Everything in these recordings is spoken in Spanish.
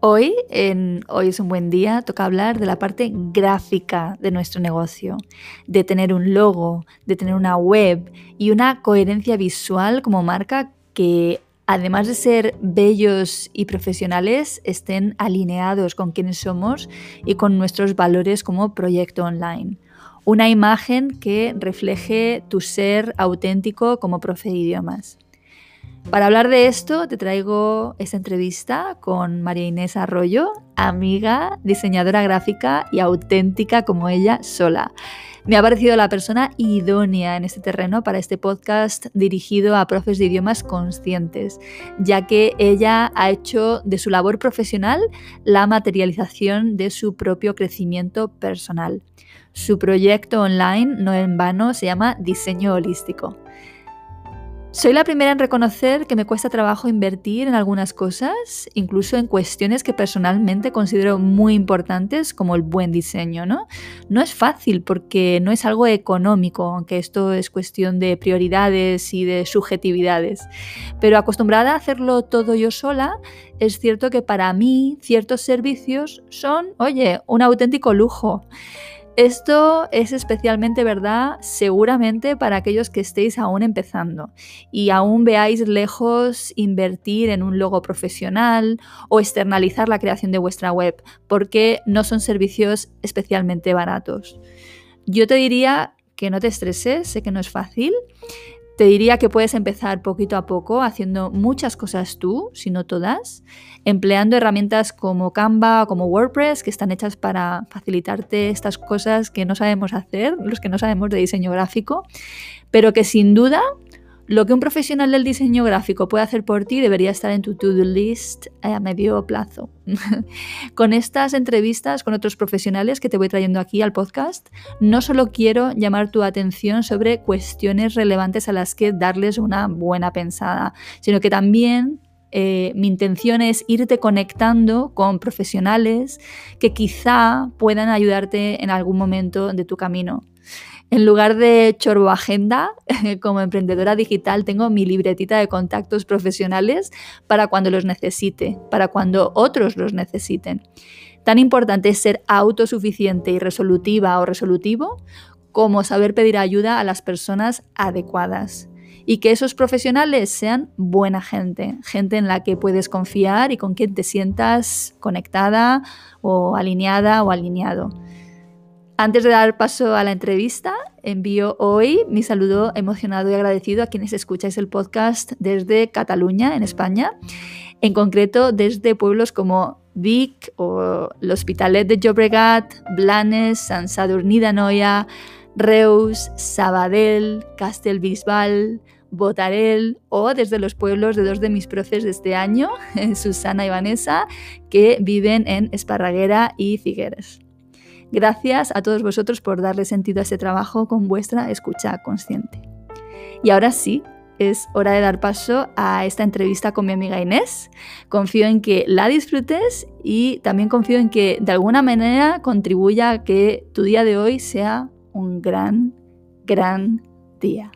Hoy, en Hoy es un buen día, toca hablar de la parte gráfica de nuestro negocio, de tener un logo, de tener una web y una coherencia visual como marca que además de ser bellos y profesionales, estén alineados con quienes somos y con nuestros valores como proyecto online. Una imagen que refleje tu ser auténtico como profe de idiomas. Para hablar de esto, te traigo esta entrevista con María Inés Arroyo, amiga, diseñadora gráfica y auténtica como ella sola. Me ha parecido la persona idónea en este terreno para este podcast dirigido a profes de idiomas conscientes, ya que ella ha hecho de su labor profesional la materialización de su propio crecimiento personal. Su proyecto online, no en vano, se llama Diseño Holístico. Soy la primera en reconocer que me cuesta trabajo invertir en algunas cosas, incluso en cuestiones que personalmente considero muy importantes, como el buen diseño, ¿no? No es fácil porque no es algo económico, aunque esto es cuestión de prioridades y de subjetividades. Pero acostumbrada a hacerlo todo yo sola, es cierto que para mí ciertos servicios son, oye, un auténtico lujo. Esto es especialmente verdad seguramente para aquellos que estéis aún empezando y aún veáis lejos invertir en un logo profesional o externalizar la creación de vuestra web, porque no son servicios especialmente baratos. Yo te diría que no te estreses, sé que no es fácil, te diría que puedes empezar poquito a poco haciendo muchas cosas tú, si no todas, empleando herramientas como Canva o como WordPress que están hechas para facilitarte estas cosas que no sabemos hacer, los que no sabemos de diseño gráfico, pero que sin duda lo que un profesional del diseño gráfico puede hacer por ti debería estar en tu to-do list a medio plazo. con estas entrevistas con otros profesionales que te voy trayendo aquí al podcast, no solo quiero llamar tu atención sobre cuestiones relevantes a las que darles una buena pensada, sino que también eh, mi intención es irte conectando con profesionales que quizá puedan ayudarte en algún momento de tu camino. En lugar de chorbo agenda, como emprendedora digital tengo mi libretita de contactos profesionales para cuando los necesite, para cuando otros los necesiten. Tan importante es ser autosuficiente y resolutiva o resolutivo como saber pedir ayuda a las personas adecuadas. Y que esos profesionales sean buena gente, gente en la que puedes confiar y con quien te sientas conectada o alineada o alineado. Antes de dar paso a la entrevista, envío hoy mi saludo emocionado y agradecido a quienes escucháis el podcast desde Cataluña, en España, en concreto desde pueblos como Vic o l'Hospitalet de Llobregat, Blanes, Sant Sadurní d'Anoia, Reus, Sabadell, Castelbisbal, Botarel o desde los pueblos de dos de mis profes de este año, Susana y Vanessa, que viven en Esparraguera y Figueres. Gracias a todos vosotros por darle sentido a este trabajo con vuestra escucha consciente. Y ahora sí, es hora de dar paso a esta entrevista con mi amiga Inés. Confío en que la disfrutes y también confío en que de alguna manera contribuya a que tu día de hoy sea un gran, gran día.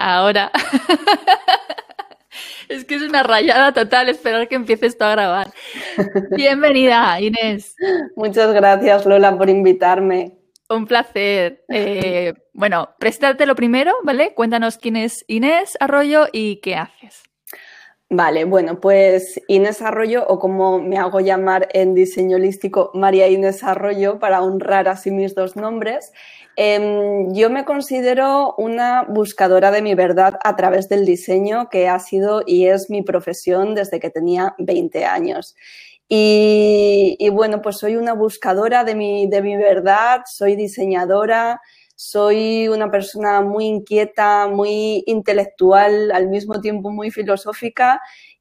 Ahora. es que es una rayada total esperar que empiece esto a grabar. Bienvenida, Inés. Muchas gracias, Lola, por invitarme. Un placer. Eh, bueno, preséntate lo primero, ¿vale? Cuéntanos quién es Inés Arroyo y qué haces. Vale, bueno, pues Inés Arroyo, o como me hago llamar en diseño holístico, María Inés Arroyo, para honrar así mis dos nombres. Em, yo me considero una buscadora de mi verdad a través del diseño, que ha sido y es mi profesión desde que tenía 20 años. Y, bueno, pues soy una buscadora de mi, de mi verdad, soy diseñadora, soy una persona muy inquieta, muy intelectual, al mismo tiempo muy filosófica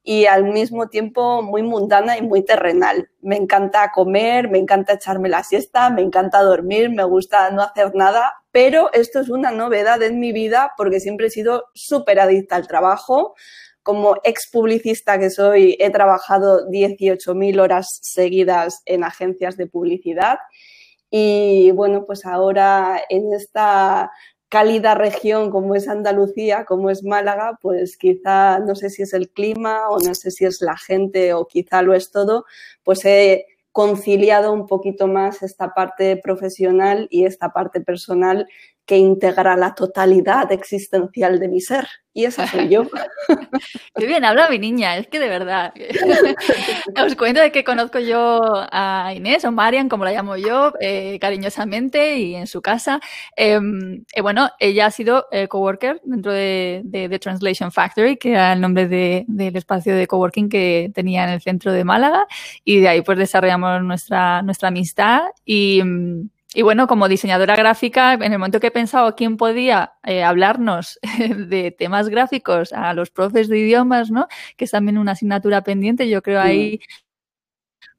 y al mismo tiempo muy mundana y muy terrenal. Me encanta comer, me encanta echarme la siesta, me encanta dormir, me gusta no hacer nada, pero esto es una novedad en mi vida porque siempre he sido súper adicta al trabajo. Como ex publicista que soy, he trabajado 18.000 horas seguidas en agencias de publicidad y bueno, pues ahora en esta cálida región como es Andalucía, como es Málaga, pues quizá no sé si es el clima o no sé si es la gente o quizá lo es todo, pues he conciliado un poquito más esta parte profesional y esta parte personal que integra la totalidad existencial de mi ser. Y esa soy yo. Qué bien habla mi niña, es que de verdad. Os cuento de que conozco yo a Inés o Marian, como la llamo yo, eh, cariñosamente y en su casa. Em, eh, bueno, ella ha sido eh, coworker dentro de, The Translation Factory, que era el nombre del espacio de coworking que tenía en el centro de Málaga. Y de ahí pues desarrollamos nuestra, nuestra amistad y mm, y bueno, como diseñadora gráfica, en el momento que he pensado quién podía eh, hablarnos de temas gráficos a los profes de idiomas, ¿no? Que es también una asignatura pendiente, yo creo ahí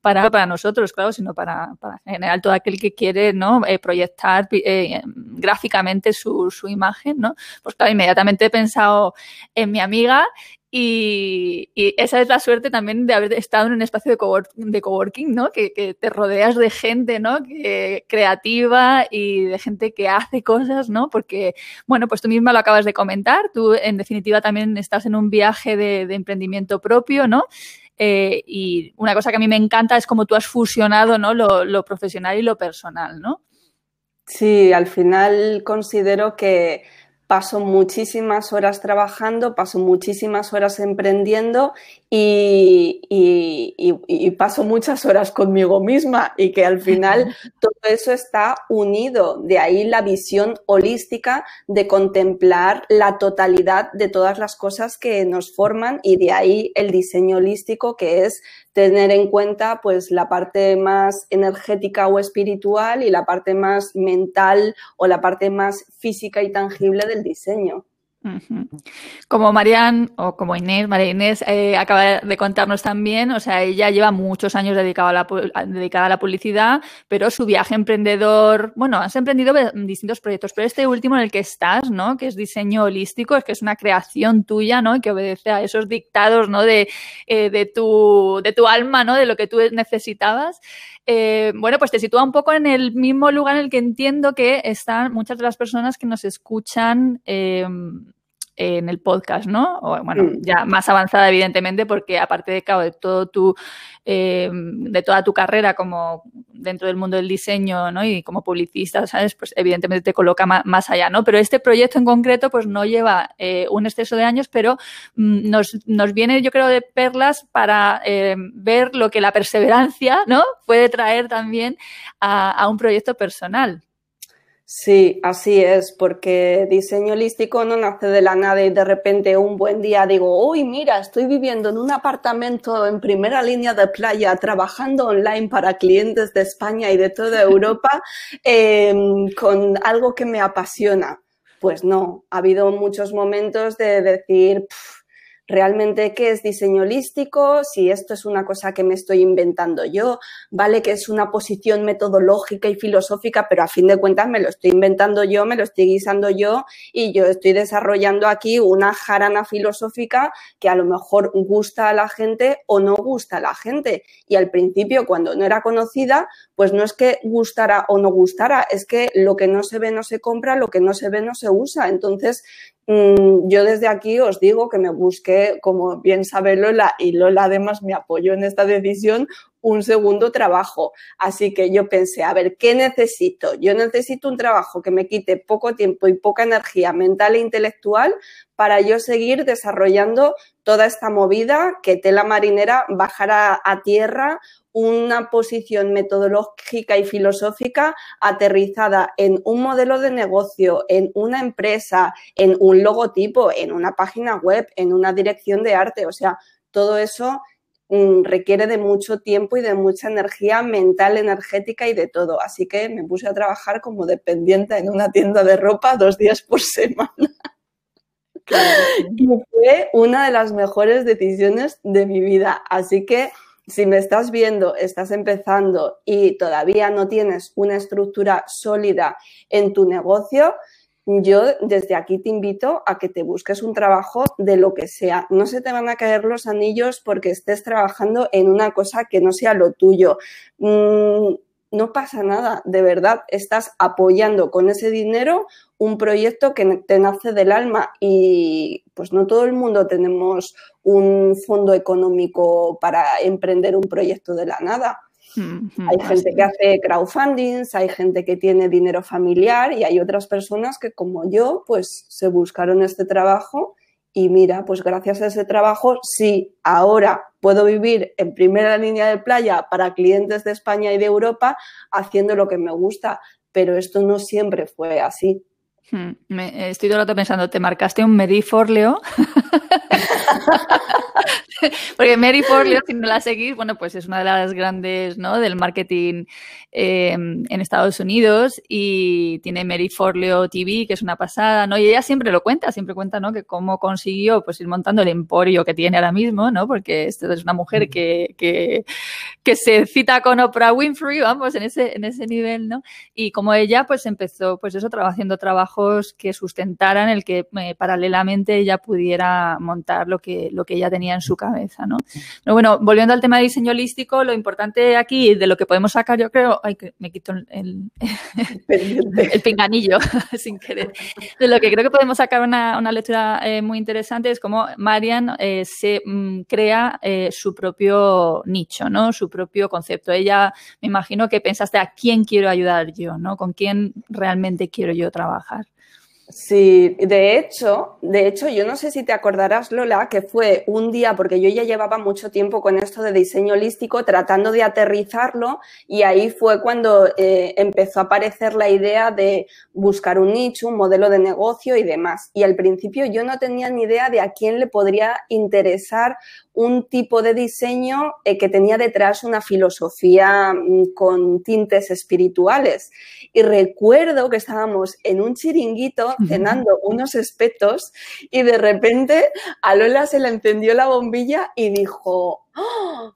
para, para nosotros, claro, sino para, para en general todo aquel que quiere ¿no? Eh, proyectar eh, gráficamente su, su imagen, ¿no? Pues claro, inmediatamente he pensado en mi amiga y, esa es la suerte también de haber estado en un espacio de, coworking, ¿no? Que, te rodeas de gente, ¿no? Que, creativa y de gente que hace cosas, ¿no? Porque, bueno, pues tú misma lo acabas de comentar, tú en definitiva también estás en un viaje de, emprendimiento propio, ¿no? Eh, y una cosa que a mí me encanta es cómo tú has fusionado ¿no? lo profesional y lo personal, ¿no? Sí, al final considero que paso muchísimas horas trabajando, paso muchísimas horas emprendiendo y, paso muchas horas conmigo misma y que al final todo eso está unido. De ahí la visión holística de contemplar la totalidad de todas las cosas que nos forman y de ahí el diseño holístico que es tener en cuenta pues la parte más energética o espiritual y la parte más mental o la parte más física y tangible del diseño. Como Marian o como Inés, María Inés eh, acaba de contarnos también, o sea, ella lleva muchos años dedicada a, la, publicidad, pero su viaje emprendedor, bueno, has emprendido distintos proyectos, pero este último en el que estás, ¿no? Que es diseño holístico, es que es una creación tuya, ¿no? Que obedece a esos dictados, ¿no? De, eh, de, tu, de tu alma, ¿no? De lo que tú necesitabas. Eh, bueno, pues te sitúa un poco en el mismo lugar en el que entiendo que están muchas de las personas que nos escuchan en el podcast, ¿no? O, bueno, mm. ya más avanzada, evidentemente, porque aparte de, de todo tu, eh, de toda tu carrera como dentro del mundo del diseño, ¿no? Y como publicista, ¿sabes? Pues evidentemente te coloca más, allá, ¿no? Pero este proyecto en concreto, pues no lleva eh, un exceso de años, pero mm, nos, nos viene, yo creo, de perlas para eh, ver lo que la perseverancia, ¿no? Puede traer también a, a un proyecto personal. Sí, así es, porque diseño holístico no nace de la nada y de repente un buen día digo, uy, mira, estoy viviendo en un apartamento en primera línea de playa, trabajando online para clientes de España y de toda Europa em, con algo que me apasiona. Pues no, ha habido muchos momentos de decir, realmente qué es diseño holístico, si esto es una cosa que me estoy inventando yo, vale que es una posición metodológica y filosófica, pero a fin de cuentas me lo estoy inventando yo, me lo estoy guisando yo y yo estoy desarrollando aquí una jarana filosófica que a lo mejor gusta a la gente o no gusta a la gente. Y al principio, cuando no era conocida, pues no es que gustara o no gustara, es que lo que no se ve no se compra, lo que no se ve no se usa. Entonces, yo desde aquí os digo que me busqué, como bien sabe Lola, y Lola además me apoyó en esta decisión, un segundo trabajo. Así que yo pensé, a ver, ¿qué necesito? Yo necesito un trabajo que me quite poco tiempo y poca energía mental e intelectual para yo seguir desarrollando toda esta movida, que tela marinera bajara a tierra una posición metodológica y filosófica aterrizada en un modelo de negocio, en una empresa, en un logotipo, en una página web, en una dirección de arte. O sea, todo eso requiere de mucho tiempo y de mucha energía mental, energética y de todo. Así que me puse a trabajar como dependiente en una tienda de ropa dos días por semana. Y fue una de las mejores decisiones de mi vida. Así que si me estás viendo, estás empezando y todavía no tienes una estructura sólida en tu negocio, yo desde aquí te invito a que te busques un trabajo de lo que sea. No se te van a caer los anillos porque estés trabajando en una cosa que no sea lo tuyo. Mm, no pasa nada, de verdad, estás apoyando con ese dinero un proyecto que te nace del alma y pues no todo el mundo tenemos un fondo económico para emprender un proyecto de la nada. Hay gente que hace crowdfundings, hay gente que tiene dinero familiar y hay otras personas que como yo pues se buscaron este trabajo y mira, pues gracias a ese trabajo, sí, ahora puedo vivir en primera línea de playa para clientes de España y de Europa haciendo lo que me gusta, pero esto no siempre fue así. Hmm, me, estoy todo el rato pensando, ¿te marcaste un Mediforleo? Porque Mary Forleo, si no la seguís, bueno, pues es una de las grandes, ¿no? Del marketing eh, en Estados Unidos y tiene Mary Forleo TV, que es una pasada, ¿no? Y ella siempre lo cuenta, siempre cuenta, ¿no? Que cómo consiguió, pues, ir montando el emporio que tiene ahora mismo, ¿no? Porque esto es una mujer que, que, que se cita con Oprah Winfrey, vamos, en ese, en ese nivel, ¿no? Y como ella, pues, empezó, pues, eso, haciendo trabajos que sustentaran el que eh, paralelamente ella pudiera montar lo que, lo que ella tenía en su cabeza, ¿no? Pero bueno, volviendo al tema de diseño holístico, lo importante aquí, de lo que podemos sacar, yo creo, ay, que me quito el, el, pinganillo sin querer, de lo que creo que podemos sacar una, una lectura eh, muy interesante es cómo Marian eh, se mm, crea eh, su propio nicho, ¿no? Su propio concepto. Ella, me imagino que pensaste a quién quiero ayudar yo, ¿no? Con quién realmente quiero yo trabajar. Sí, de hecho, de hecho, yo no sé si te acordarás, Lola, que fue un día, porque yo ya llevaba mucho tiempo con esto de diseño holístico, tratando de aterrizarlo, y ahí fue cuando eh, empezó a aparecer la idea de buscar un nicho, un modelo de negocio y demás. Y al principio yo no tenía ni idea de a quién le podría interesar un tipo de diseño eh, que tenía detrás una filosofía mm, con tintes espirituales. Y recuerdo que estábamos en un chiringuito cenando unos espetos y de repente a Lola se le encendió la bombilla y dijo, ¡Oh!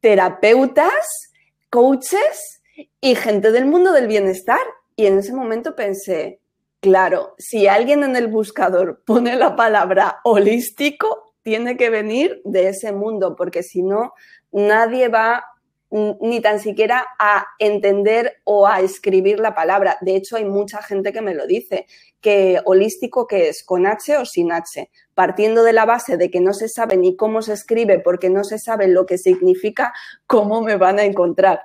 terapeutas, coaches y gente del mundo del bienestar. Y en ese momento pensé, claro, si alguien en el buscador pone la palabra holístico, tiene que venir de ese mundo, porque si no, nadie va ni tan siquiera a entender o a escribir la palabra. De hecho, hay mucha gente que me lo dice, que holístico que es, con H o sin H, partiendo de la base de que no se sabe ni cómo se escribe porque no se sabe lo que significa, cómo me van a encontrar.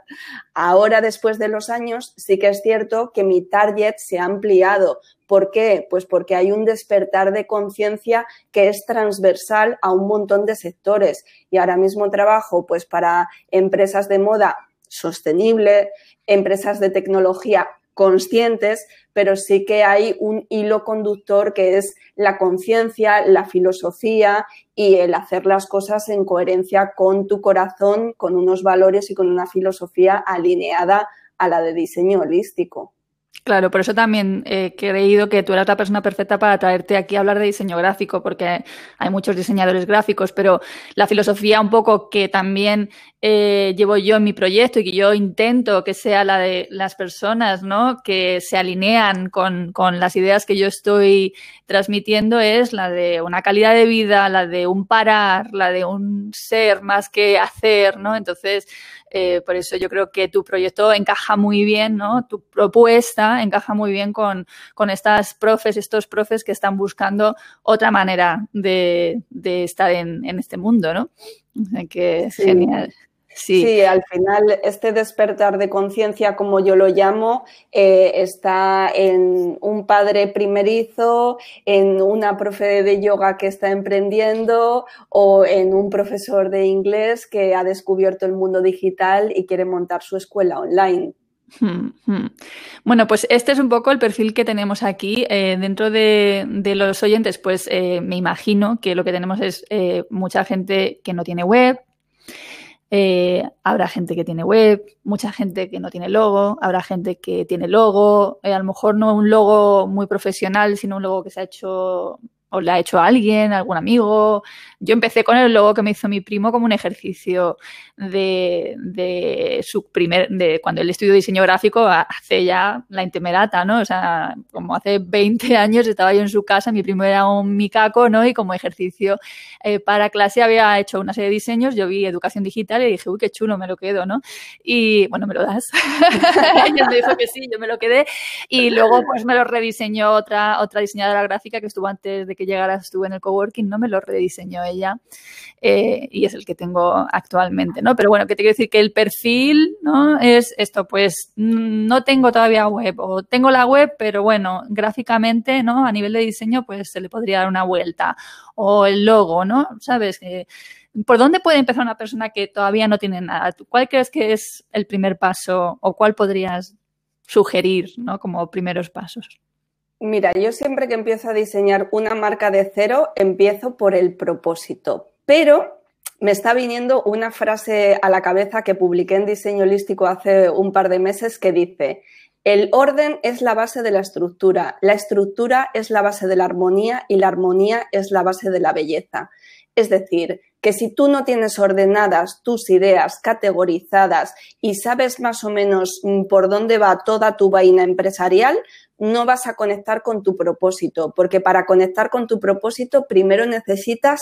Ahora, después de los años, sí que es cierto que mi target se ha ampliado. ¿Por qué? Pues porque hay un despertar de conciencia que es transversal a un montón de sectores. Y ahora mismo trabajo pues para empresas de moda sostenible, empresas de tecnología conscientes, pero sí que hay un hilo conductor que es la conciencia, la filosofía y el hacer las cosas en coherencia con tu corazón, con unos valores y con una filosofía alineada a la de diseño holístico. Claro, por eso también he creído que tú eras la persona perfecta para traerte aquí a hablar de diseño gráfico, porque hay muchos diseñadores gráficos, pero la filosofía un poco que también eh, llevo yo en mi proyecto y que yo intento que sea la de las personas, ¿no? Que se alinean con, con las ideas que yo estoy transmitiendo es la de una calidad de vida, la de un parar, la de un ser más que hacer, ¿no? Entonces, eh, por eso yo creo que tu proyecto encaja muy bien, ¿no? Tu propuesta encaja muy bien con, con estas profes, estos profes que están buscando otra manera de, de estar en, en, este mundo, ¿no? que genial. Sí. al final este despertar de conciencia, como yo lo llamo, eh, está en un padre primerizo, en una profe de yoga que está emprendiendo o en un profesor de inglés que ha descubierto el mundo digital y quiere montar su escuela online. Bueno, pues este es un poco el perfil que tenemos aquí. Eh, dentro de, los oyentes, pues eh, me imagino que lo que tenemos es mucha gente que no tiene web, Eh, habrá gente que tiene web, mucha gente que no tiene logo, habrá gente que tiene logo, eh, a lo mejor no un logo muy profesional, sino un logo que se ha hecho o le ha hecho alguien, algún amigo. Yo empecé con el logo que me hizo mi primo como un ejercicio de, de su primer, de cuando él estudió diseño gráfico hace ya la intemerata, ¿no? O sea, como hace 20 años estaba yo en su casa, mi primo era un micaco, ¿no? Y como ejercicio eh, para clase había hecho una serie de diseños, yo vi educación digital y dije, uy, qué chulo, me lo quedo, ¿no? Y bueno, me lo das. Ella me dijo que sí, yo me lo quedé. Y luego pues me lo rediseñó otra, otra diseñadora gráfica que estuvo antes de que llegara, estuve en el coworking, no me lo rediseñó ella eh, y es el que tengo actualmente, ¿no? Pero bueno, que te quiero decir que el perfil, ¿no? Es esto, pues mm, no tengo todavía web o tengo la web, pero bueno, gráficamente, ¿no? A nivel de diseño, pues se le podría dar una vuelta o el logo, ¿no? ¿Sabes? ¿Por dónde puede empezar una persona que todavía no tiene nada? ¿Cuál crees que es el primer paso o cuál podrías sugerir, ¿no? Como primeros pasos? Mira, yo siempre que empiezo a diseñar una marca de cero, empiezo por el propósito. Pero me está viniendo una frase a la cabeza que publiqué en Diseño Holístico hace un par de meses que dice, el orden es la base de la estructura, la estructura es la base de la armonía y la armonía es la base de la belleza. Es decir, que si tú no tienes ordenadas tus ideas, categorizadas y sabes más o menos mm, por dónde va toda tu vaina empresarial, no vas a conectar con tu propósito, porque para conectar con tu propósito primero necesitas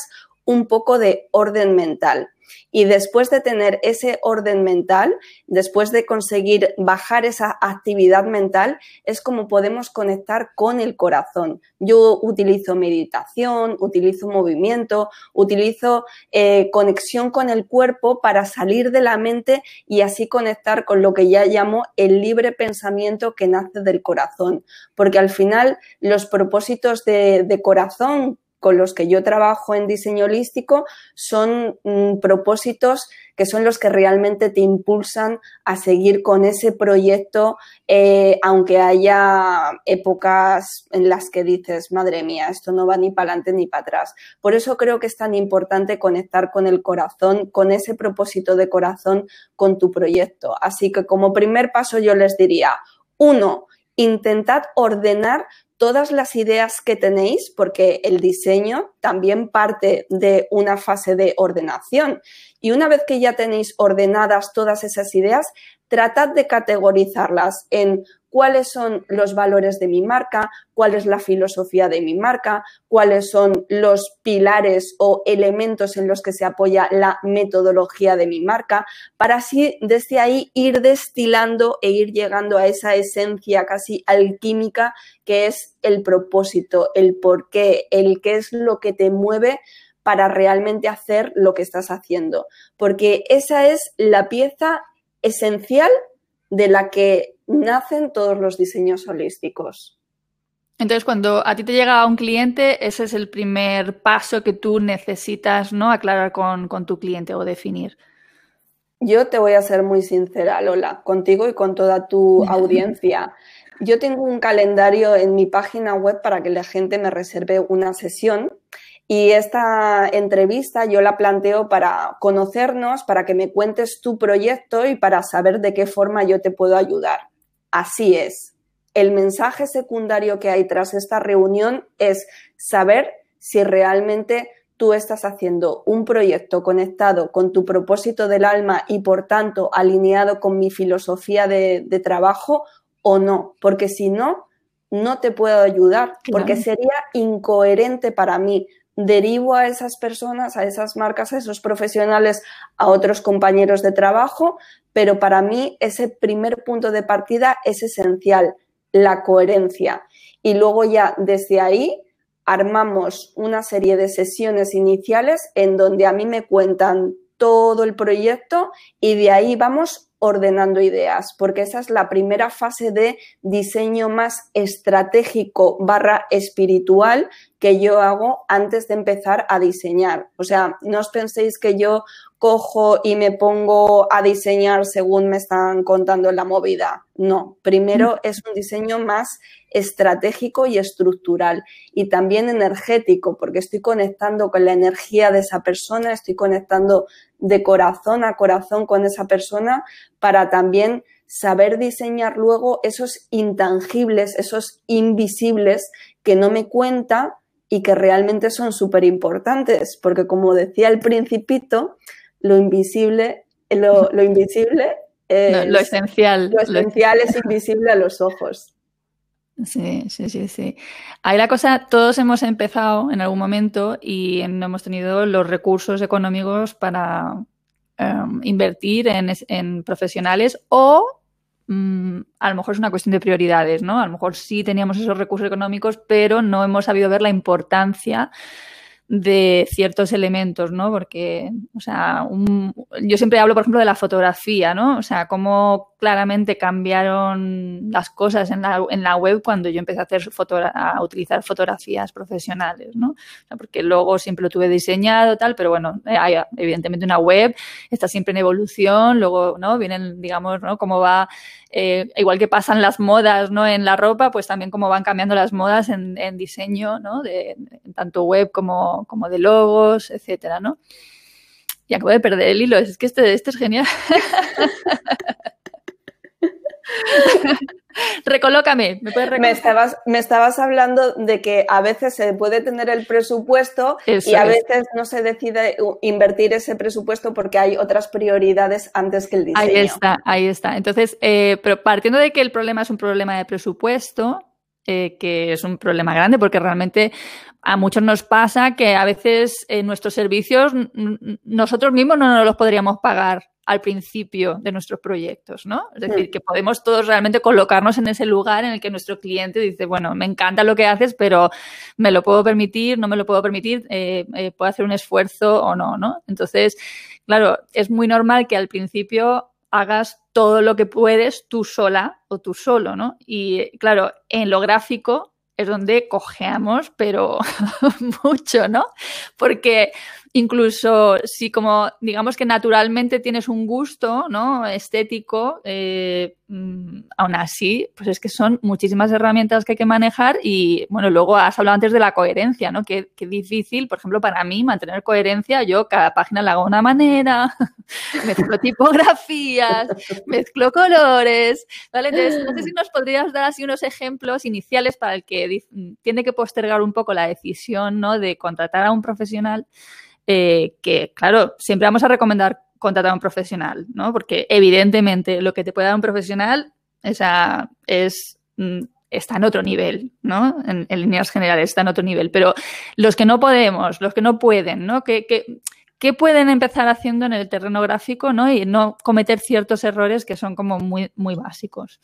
un poco de orden mental. Y después de tener ese orden mental, después de conseguir bajar esa actividad mental, es como podemos conectar con el corazón. Yo utilizo meditación, utilizo movimiento, utilizo eh, conexión con el cuerpo para salir de la mente y así conectar con lo que ya llamo el libre pensamiento que nace del corazón. Porque al final los propósitos de, de corazón con los que yo trabajo en diseño holístico son mm, propósitos que son los que realmente te impulsan a seguir con ese proyecto, eh, aunque haya épocas en las que dices, madre mía, esto no va ni para adelante ni para atrás. Por eso creo que es tan importante conectar con el corazón, con ese propósito de corazón, con tu proyecto. Así que como primer paso yo les diría, uno, intentad ordenar todas las ideas que tenéis, porque el diseño también parte de una fase de ordenación. Y una vez que ya tenéis ordenadas todas esas ideas, tratad de categorizarlas en cuáles son los valores de mi marca, cuál es la filosofía de mi marca, cuáles son los pilares o elementos en los que se apoya la metodología de mi marca, para así desde ahí ir destilando e ir llegando a esa esencia casi alquímica que es el propósito, el por qué, el qué es lo que te mueve para realmente hacer lo que estás haciendo. Porque esa es la pieza esencial de la que nacen todos los diseños holísticos. Entonces, cuando a ti te llega un cliente, ese es el primer paso que tú necesitas ¿no? aclarar con, tu cliente o definir. Yo te voy a ser muy sincera, Lola, contigo y con toda tu audiencia. Yo tengo un calendario en mi página web para que la gente me reserve una sesión y esta entrevista yo la planteo para conocernos, para que me cuentes tu proyecto y para saber de qué forma yo te puedo ayudar. Así es. El mensaje secundario que hay tras esta reunión es saber si realmente tú estás haciendo un proyecto conectado con tu propósito del alma y por tanto alineado con mi filosofía de, trabajo o no, porque si no, no te puedo ayudar, porque sería incoherente para mí. Derivo a esas personas, a esas marcas, a esos profesionales, a otros compañeros de trabajo, pero para mí ese primer punto de partida es esencial, la coherencia. Y luego ya desde ahí armamos una serie de sesiones iniciales en donde a mí me cuentan todo el proyecto y de ahí vamos ordenando ideas, porque esa es la primera fase de diseño más estratégico barra espiritual que yo hago antes de empezar a diseñar. O sea, no os penséis que yo cojo y me pongo a diseñar según me están contando en la movida. No, primero mm. es un diseño más estratégico y estructural y también energético, porque estoy conectando con la energía de esa persona, estoy conectando de corazón a corazón con esa persona para también saber diseñar luego esos intangibles, esos invisibles que no me cuenta y que realmente son súper importantes, porque como decía el principito, lo invisible, lo, invisible es, lo esencial. Lo esencial es invisible a los ojos. Sí, sí, sí, sí. Ahí la cosa, todos hemos empezado en algún momento y no hemos tenido los recursos económicos para em, invertir en, profesionales o Mm, a lo mejor es una cuestión de prioridades, ¿no? A lo mejor sí teníamos esos recursos económicos, pero no hemos sabido ver la importancia de ciertos elementos, ¿no? Porque, o sea, yo siempre hablo, por ejemplo, de la fotografía, ¿no? O sea, cómo claramente cambiaron las cosas en la, en la web cuando yo empecé a, hacer a utilizar fotografías profesionales, ¿no? porque luego siempre lo tuve diseñado, tal, pero bueno, hay evidentemente una web, está siempre en evolución, luego, ¿no? Vienen, digamos, ¿no? Cómo va, eh, igual que pasan las modas, ¿no? En la ropa, pues también cómo van cambiando las modas en, en diseño, ¿no? De, tanto web como, como de logos, etcétera, ¿no? Y acabo de perder el hilo, es que este, este es genial. Recolócame, ¿me puedes me estabas, me estabas hablando de que a veces se puede tener el presupuesto y a veces no se decide invertir ese presupuesto porque hay otras prioridades antes que el diseño. Ahí está, ahí está. Entonces, eh, pero partiendo de que el problema es un problema de presupuesto, eh, que es un problema grande porque realmente a muchos nos pasa que a veces en nuestros servicios nosotros mismos no nos los podríamos pagar al principio de nuestros proyectos, ¿no? Es decir, que podemos todos realmente colocarnos en ese lugar en el que nuestro cliente dice, bueno, me encanta lo que haces, pero me lo puedo permitir, no me lo puedo permitir, eh, eh, puedo hacer un esfuerzo o no, ¿no? Entonces, claro, es muy normal que al principio hagas todo lo que puedes tú sola o tú solo, ¿no? Y claro, en lo gráfico es donde cojeamos, pero mucho, ¿no? Porque incluso si como digamos que naturalmente tienes un gusto no estético eh, mm, aún así pues es que son muchísimas herramientas que hay que manejar y bueno luego has hablado antes de la coherencia no que, difícil por ejemplo para mí mantener coherencia yo cada página la hago de una manera mezclo tipografías mezclo colores vale entonces no sé si nos podrías dar así unos ejemplos iniciales para el que tiene que postergar un poco la decisión no de contratar a un profesional eh, que, claro, siempre vamos a recomendar contratar a un profesional, ¿no? Porque evidentemente lo que te puede dar un profesional esa, es mm, está en otro nivel, ¿no? En, líneas generales está en otro nivel. Pero los que no podemos, los que no pueden, ¿no? ¿Qué, qué, pueden empezar haciendo en el terreno gráfico, ¿no? Y no cometer ciertos errores que son como muy, muy básicos.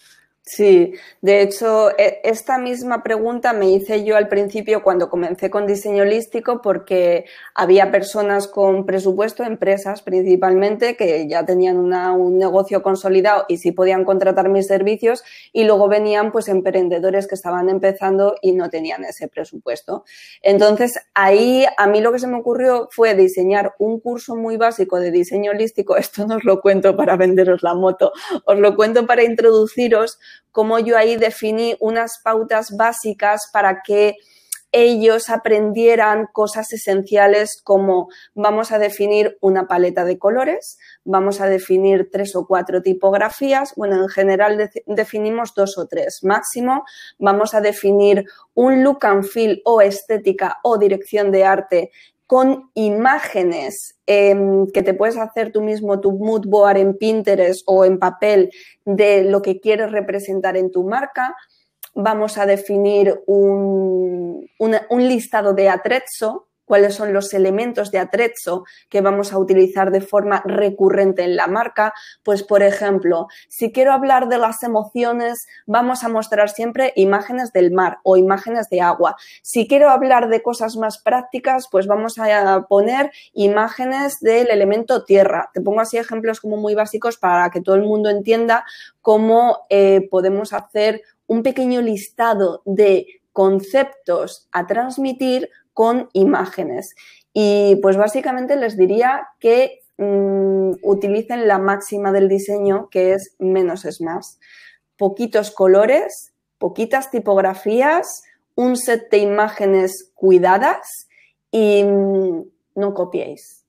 Sí, de hecho, e, esta misma pregunta me hice yo al principio cuando comencé con diseño holístico porque había personas con presupuesto, empresas principalmente, que ya tenían un negocio consolidado y sí podían contratar mis servicios y luego venían pues emprendedores que estaban empezando y no tenían ese presupuesto. Entonces, ahí a mí lo que se me ocurrió fue diseñar un curso muy básico de diseño holístico. Esto no os lo cuento para venderos la moto, os lo cuento para introduciros cómo yo ahí definí unas pautas básicas para que ellos aprendieran cosas esenciales como vamos a definir una paleta de colores, vamos a definir tres o cuatro tipografías, bueno, en general definimos dos o tres máximo, vamos a definir un look and feel o estética o dirección de arte con imágenes em, que te puedes hacer tú mismo, tu mood board en Pinterest o en papel de lo que quieres representar en tu marca. Vamos a definir un, un listado de atrezzo cuáles son los elementos de atrezzo que vamos a utilizar de forma recurrente en la marca. Pues, por ejemplo, si quiero hablar de las emociones, vamos a mostrar siempre imágenes del mar o imágenes de agua. Si quiero hablar de cosas más prácticas, pues vamos a poner imágenes del elemento tierra. Te pongo así ejemplos como muy básicos para que todo el mundo entienda cómo eh, podemos hacer un pequeño listado de conceptos a transmitir con imágenes. Y pues básicamente les diría que mm, utilicen la máxima del diseño, que es menos es más. Poquitos colores, poquitas tipografías, un set de imágenes cuidadas y mm, no copiéis.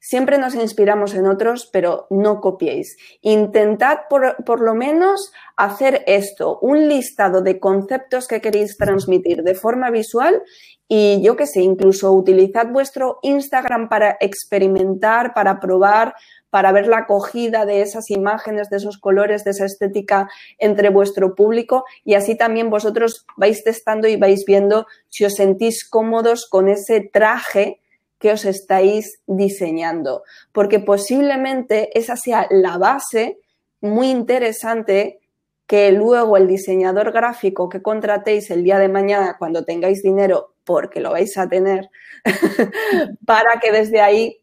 Siempre nos inspiramos en otros, pero no copiéis. Intentad por, por, lo menos hacer esto, un listado de conceptos que queréis transmitir de forma visual y yo qué sé, incluso utilizad vuestro Instagram para experimentar, para probar, para ver la acogida de esas imágenes, de esos colores, de esa estética entre vuestro público. Y así también vosotros vais testando y vais viendo si os sentís cómodos con ese traje que os estáis diseñando, porque posiblemente esa sea la base muy interesante que luego el diseñador gráfico que contratéis el día de mañana cuando tengáis dinero, porque lo vais a tener, para que desde ahí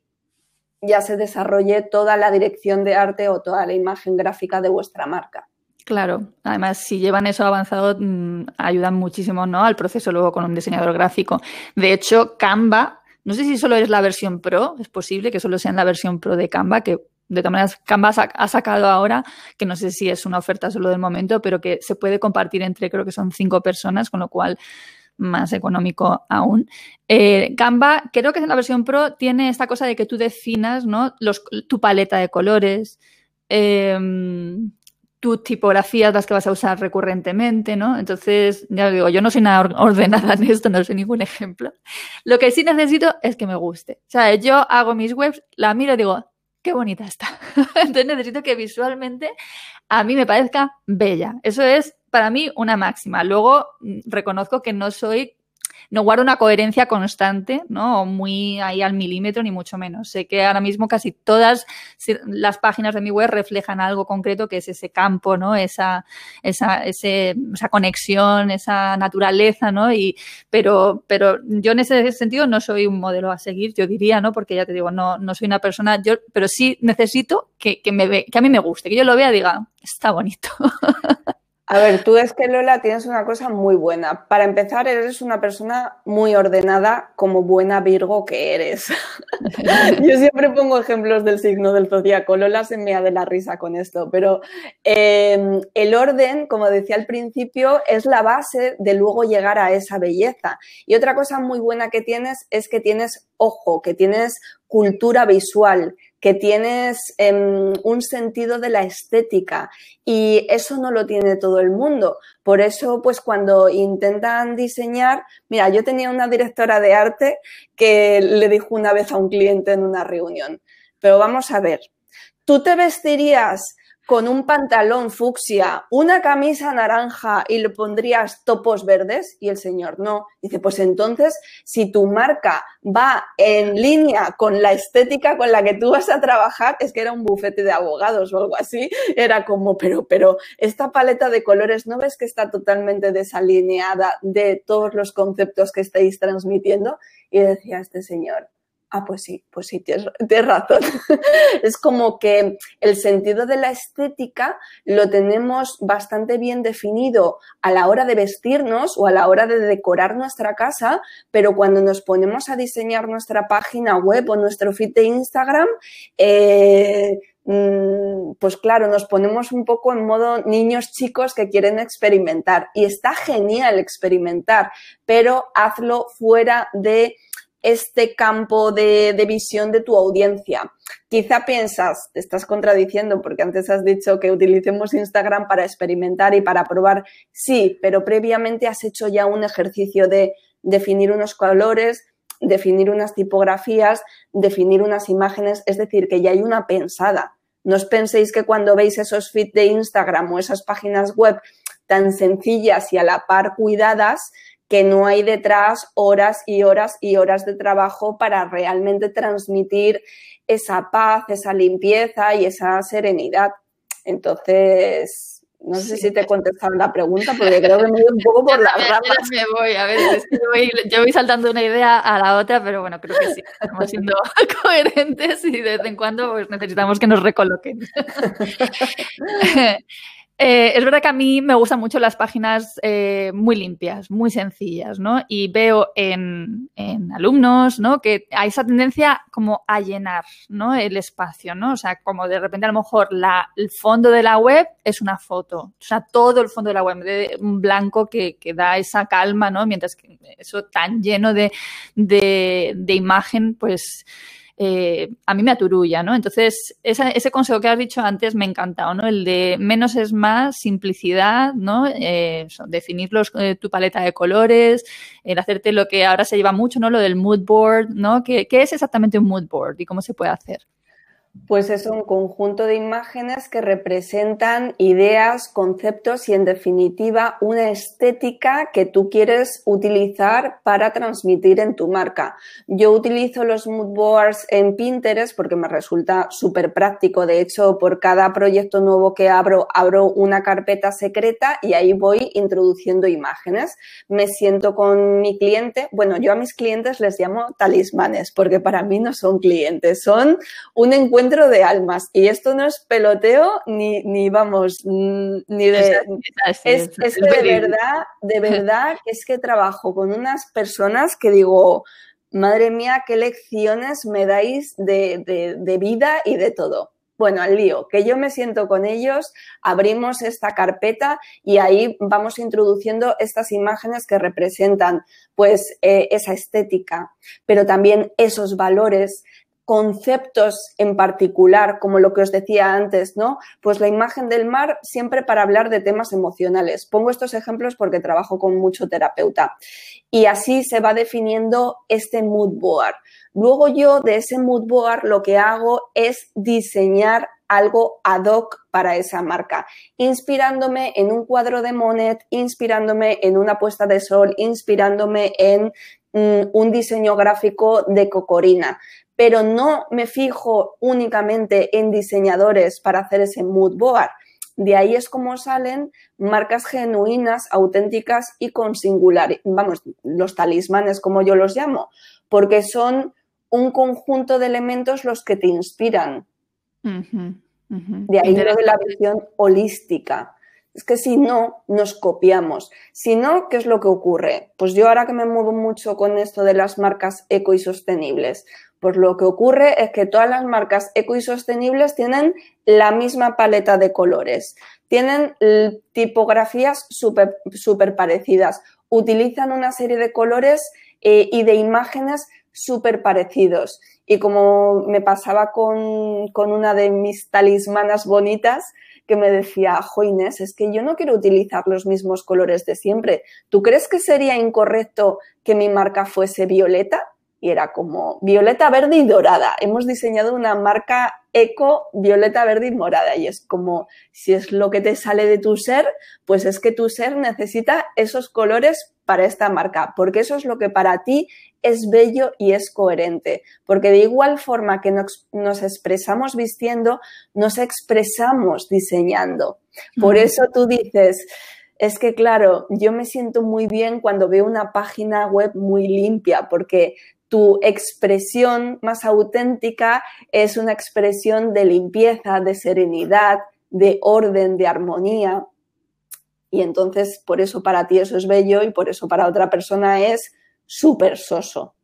ya se desarrolle toda la dirección de arte o toda la imagen gráfica de vuestra marca. Claro, además si llevan eso avanzado mm, ayudan muchísimo ¿no? al proceso luego con un diseñador gráfico. De hecho, Canva no sé si solo es la versión Pro, es posible que solo sea en la versión Pro de Canva, que de todas maneras Canva ha sacado ahora, que no sé si es una oferta solo del momento, pero que se puede compartir entre, creo que son cinco personas, con lo cual más económico aún. Eh, Canva, creo que en la versión Pro tiene esta cosa de que tú definas ¿no? Los, tu paleta de colores, eh, tus tipografías las que vas a usar recurrentemente, ¿no? Entonces, ya digo, yo no soy nada ordenada en esto, no soy ningún ejemplo. Lo que sí necesito es que me guste. O sea, yo hago mis webs, la miro y digo, qué bonita está. Entonces necesito que visualmente a mí me parezca bella. Eso es para mí una máxima. Luego mm, reconozco que no soy no guardo una coherencia constante, ¿no? muy ahí al milímetro, ni mucho menos. Sé que ahora mismo casi todas las páginas de mi web reflejan algo concreto que es ese campo, ¿no? Esa, esa, esa conexión, esa naturaleza, ¿no? Y, pero, pero yo en ese sentido no soy un modelo a seguir, yo diría, ¿no? Porque ya te digo, no, no soy una persona, yo, pero sí necesito que, que me ve, que a mí me guste, que yo lo vea y diga, está bonito. A ver, tú es que Lola tienes una cosa muy buena. Para empezar, eres una persona muy ordenada como buena Virgo que eres. Yo siempre pongo ejemplos del signo del zodiaco. Lola se me ha de la risa con esto, pero em, el orden, como decía al principio, es la base de luego llegar a esa belleza. Y otra cosa muy buena que tienes es que tienes ojo, que tienes cultura visual, que tienes em, un sentido de la estética y eso no lo tiene todo el mundo. Por eso, pues cuando intentan diseñar, mira, yo tenía una directora de arte que le dijo una vez a un cliente en una reunión, pero vamos a ver, ¿tú te vestirías con un pantalón fucsia, una camisa naranja y le pondrías topos verdes? Y el señor no. Dice, pues entonces, si tu marca va en línea con la estética con la que tú vas a trabajar, es que era un bufete de abogados o algo así, era como, pero, pero, esta paleta de colores, ¿no ves que está totalmente desalineada de todos los conceptos que estáis transmitiendo? Y decía este señor, ah, pues sí, pues sí, tienes, razón. es como que el sentido de la estética lo tenemos bastante bien definido a la hora de vestirnos o a la hora de decorar nuestra casa, pero cuando nos ponemos a diseñar nuestra página web o nuestro feed de Instagram, eh, mm, pues claro, nos ponemos un poco en modo niños chicos que quieren experimentar y está genial experimentar, pero hazlo fuera de este campo de, visión de tu audiencia. Quizá piensas, te estás contradiciendo porque antes has dicho que utilicemos Instagram para experimentar y para probar. Sí, pero previamente has hecho ya un ejercicio de definir unos colores, definir unas tipografías, definir unas imágenes, es decir, que ya hay una pensada. No os penséis que cuando veis esos feeds de Instagram o esas páginas web tan sencillas y a la par cuidadas, que no hay detrás horas y horas y horas de trabajo para realmente transmitir esa paz, esa limpieza y esa serenidad. Entonces, no sé si te he contestado la pregunta, porque creo que me voy un poco por las ramas. Me voy, a ver, yo voy saltando una idea a la otra, pero bueno, creo que sí, estamos siendo coherentes y de vez en cuando pues, necesitamos que nos recoloquen. Eh, es verdad que a mí me gustan mucho las páginas eh, muy limpias, muy sencillas, ¿no? Y veo en, alumnos, ¿no? Que hay esa tendencia como a llenar, ¿no? El espacio, ¿no? O sea, como de repente a lo mejor la, el fondo de la web es una foto, o sea, todo el fondo de la web, de un blanco que, que da esa calma, ¿no? Mientras que eso tan lleno de, de, de imagen, pues eh, a mí me aturulla, ¿no? Entonces, ese consejo que has dicho antes me ha encantado, ¿no? El de menos es más, simplicidad, ¿no? Eh, definir eh, tu paleta de colores, el hacerte lo que ahora se lleva mucho, ¿no? Lo del mood board, ¿no? ¿Qué, qué es exactamente un mood board y cómo se puede hacer? Pues es un conjunto de imágenes que representan ideas, conceptos y en definitiva una estética que tú quieres utilizar para transmitir en tu marca. Yo utilizo los mood boards en Pinterest porque me resulta súper práctico. De hecho, por cada proyecto nuevo que abro, abro una carpeta secreta y ahí voy introduciendo imágenes. Me siento con mi cliente. Bueno, yo a mis clientes les llamo talismanes porque para mí no son clientes, son un encuentro de almas. Y esto no es peloteo ni, ni vamos, mm, ni de... Es, es, de verdad, de verdad, es que trabajo con unas personas que digo, madre mía, qué lecciones me dais de, de, de vida y de todo. Bueno, al lío, que yo me siento con ellos, abrimos esta carpeta y ahí vamos introduciendo estas imágenes que representan pues eh, esa estética, pero también esos valores, conceptos en particular, como lo que os decía antes, ¿no? Pues la imagen del mar siempre para hablar de temas emocionales. Pongo estos ejemplos porque trabajo con mucho terapeuta. Y así se va definiendo este mood board. Luego yo de ese mood board lo que hago es diseñar algo ad hoc para esa marca, inspirándome en un cuadro de Monet, inspirándome en una puesta de sol, inspirándome en mm, un diseño gráfico de Cocorina pero no me fijo únicamente en diseñadores para hacer ese mood board. De ahí es como salen marcas genuinas, auténticas y con singular, vamos, los talismanes como yo los llamo, porque son un conjunto de elementos los que te inspiran. De ahí lo de la visión holística. Es que si no, nos copiamos. Si no, ¿qué es lo que ocurre? Pues yo ahora que me muevo mucho con esto de las marcas eco y sostenibles, pues lo que ocurre es que todas las marcas eco y sostenibles tienen la misma paleta de colores, tienen tipografías súper super parecidas, utilizan una serie de colores eh, y de imágenes súper parecidos. Y como me pasaba con, con, una de mis talismanas bonitas, que me decía, Joines, es que yo no quiero utilizar los mismos colores de siempre. ¿Tú crees que sería incorrecto que mi marca fuese violeta? y era como violeta, verde y dorada. Hemos diseñado una marca eco violeta, verde y morada. Y es como si es lo que te sale de tu ser, pues es que tu ser necesita esos colores para esta marca, porque eso es lo que para ti es bello y es coherente, porque de igual forma que nos, nos expresamos vistiendo, nos expresamos diseñando. Por eso tú dices, es que claro, yo me siento muy bien cuando veo una página web muy limpia, porque tu expresión más auténtica es una expresión de limpieza, de serenidad, de orden, de armonía. Y entonces, por eso para ti eso es bello y por eso para otra persona es súper soso.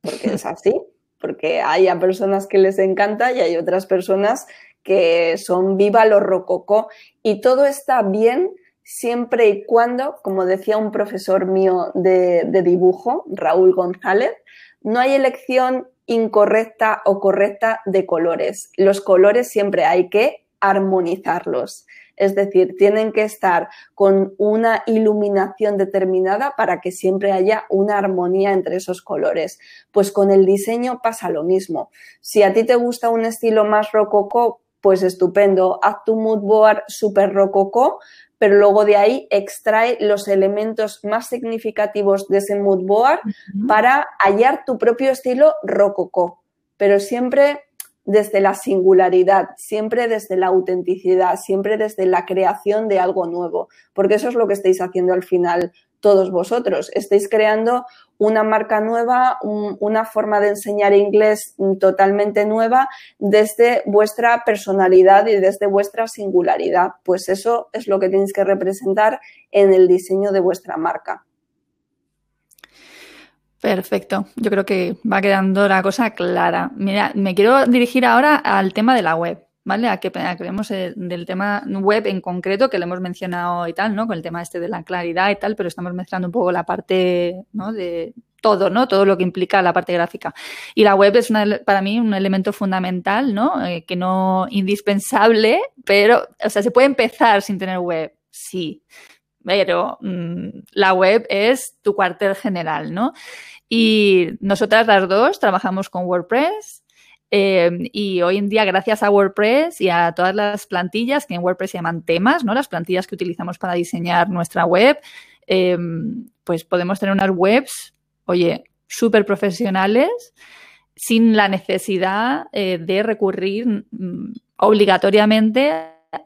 Porque es así, porque hay a personas que les encanta y hay otras personas que son viva lo rococó. Y todo está bien siempre y cuando, como decía un profesor mío de, dibujo, Raúl González, no hay elección incorrecta o correcta de colores. Los colores siempre hay que armonizarlos. Es decir, tienen que estar con una iluminación determinada para que siempre haya una armonía entre esos colores. Pues con el diseño pasa lo mismo. Si a ti te gusta un estilo más rococó, pues estupendo, haz tu mood board super rococó, pero luego de ahí extrae los elementos más significativos de ese mood board para hallar tu propio estilo rococó, pero siempre desde la singularidad, siempre desde la autenticidad, siempre desde la creación de algo nuevo, porque eso es lo que estáis haciendo al final todos vosotros. Estáis creando una marca nueva, una forma de enseñar inglés totalmente nueva desde vuestra personalidad y desde vuestra singularidad. Pues eso es lo que tenéis que representar en el diseño de vuestra marca. Perfecto, yo creo que va quedando la cosa clara. Mira, me quiero dirigir ahora al tema de la web. ¿Vale? A que, a vemos eh, del tema web en concreto, que lo hemos mencionado y tal, ¿no? Con el tema este de la claridad y tal, pero estamos mezclando un poco la parte, ¿no? De, todo, ¿no? Todo lo que implica la parte gráfica. Y la web es para mí un elemento fundamental, ¿no? Eh, que no indispensable, pero, o sea, se puede empezar sin tener web, sí, pero mm, la web es tu cuartel general, ¿no? Y nosotras las dos trabajamos con WordPress. Eh, y hoy en día, gracias a WordPress y a todas las plantillas que en WordPress se llaman temas, ¿no? Las plantillas que utilizamos para diseñar nuestra web, eh, pues podemos tener unas webs oye, súper profesionales sin la necesidad eh, de recurrir mm, obligatoriamente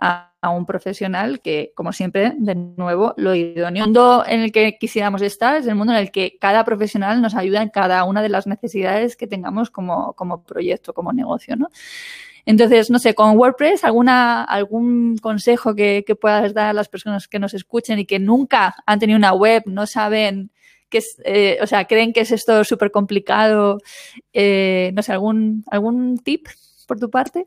a, un profesional que, como siempre, de nuevo, lo idóneo. El mundo en el que quisiéramos estar es el mundo en el que cada profesional nos ayuda en cada una de las necesidades que tengamos como, como proyecto, como negocio, ¿no? Entonces, no sé, con WordPress, alguna, algún consejo que, que puedas dar a las personas que nos escuchen y que nunca han tenido una web, no saben que es, eh, o sea, creen que es esto súper complicado. Eh, no sé, ¿algún, ¿algún tip por tu parte?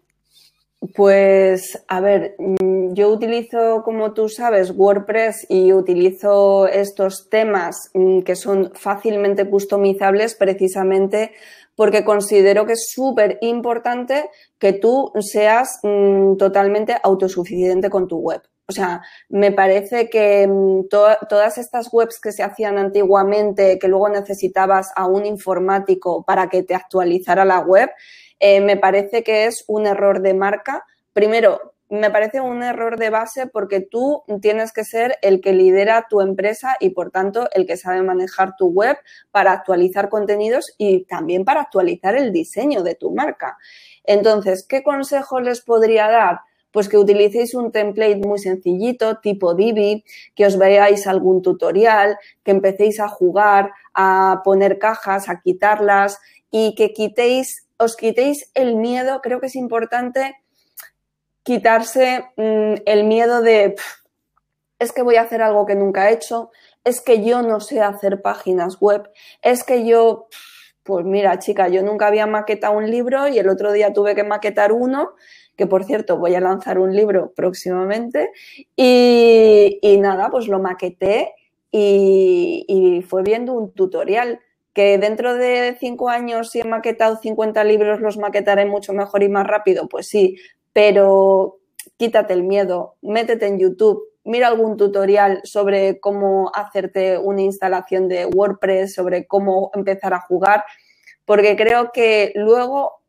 Pues, a ver, mm, yo utilizo, como tú sabes, WordPress y utilizo estos temas mm, que son fácilmente customizables precisamente porque considero que es súper importante que tú seas mm, totalmente autosuficiente con tu web. O sea, me parece que todas estas webs que se hacían antiguamente, que luego necesitabas a un informático para que te actualizara la web, eh, me parece que es un error de marca. Primero, me parece un error de base porque tú tienes que ser el que lidera tu empresa y por tanto el que sabe manejar tu web para actualizar contenidos y también para actualizar el diseño de tu marca. Entonces, ¿qué consejos les podría dar? pues que utilicéis un template muy sencillito, tipo Divi, que os veáis algún tutorial, que empecéis a jugar, a poner cajas, a quitarlas y que quitéis, os quitéis el miedo, creo que es importante quitarse mm, el miedo de es que voy a hacer algo que nunca he hecho, es que yo no sé hacer páginas web, es que yo, pues mira, chica, yo nunca había maquetado un libro y el otro día tuve que maquetar uno que por cierto voy a lanzar un libro próximamente y, nada, pues lo maqueté y, fue viendo un tutorial que dentro de cinco años si he maquetado 50 libros los maquetaré mucho mejor y más rápido, pues sí, pero quítate el miedo, métete en YouTube, mira algún tutorial sobre cómo hacerte una instalación de WordPress, sobre cómo empezar a jugar, porque creo que luego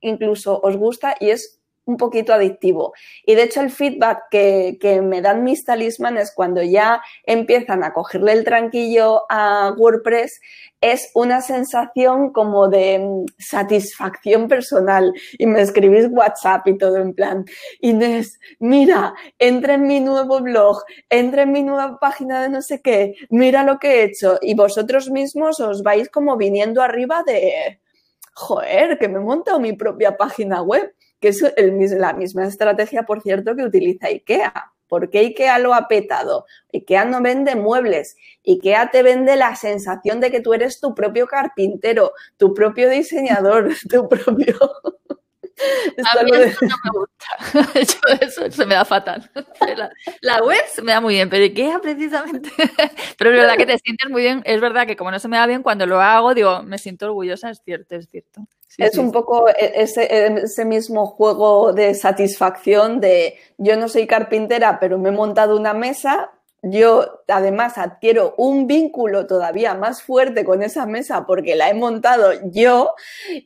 incluso os gusta y es un poquito adictivo. Y de hecho el feedback que, que, me dan mis talismanes cuando ya empiezan a cogerle el tranquillo a WordPress es una sensación como de mm, satisfacción personal. Y me escribís WhatsApp y todo en plan, Inés, mira, entra en mi nuevo blog, entra en mi nueva página de no sé qué, mira lo que he hecho. Y vosotros mismos os vais como viniendo arriba de, joder, que me he montado mi propia página web, que es la misma estrategia, por cierto, que utiliza IKEA. ¿Por qué IKEA lo ha petado? IKEA no vende muebles. IKEA te vende la sensación de que tú eres tu propio carpintero, tu propio diseñador, tu propio... A mí eso no me gusta. eso se me da fatal. La, web se me da muy bien, pero IKEA precisamente. Pero es verdad que te sientes muy bien. Es verdad que como no se me da bien, cuando lo hago, digo, me siento orgullosa, es cierto, es cierto. es un poco e, ese, ese, mismo juego de satisfacción de yo no soy carpintera, pero me he montado una mesa, yo además adquiero un vínculo todavía más fuerte con esa mesa porque la he montado yo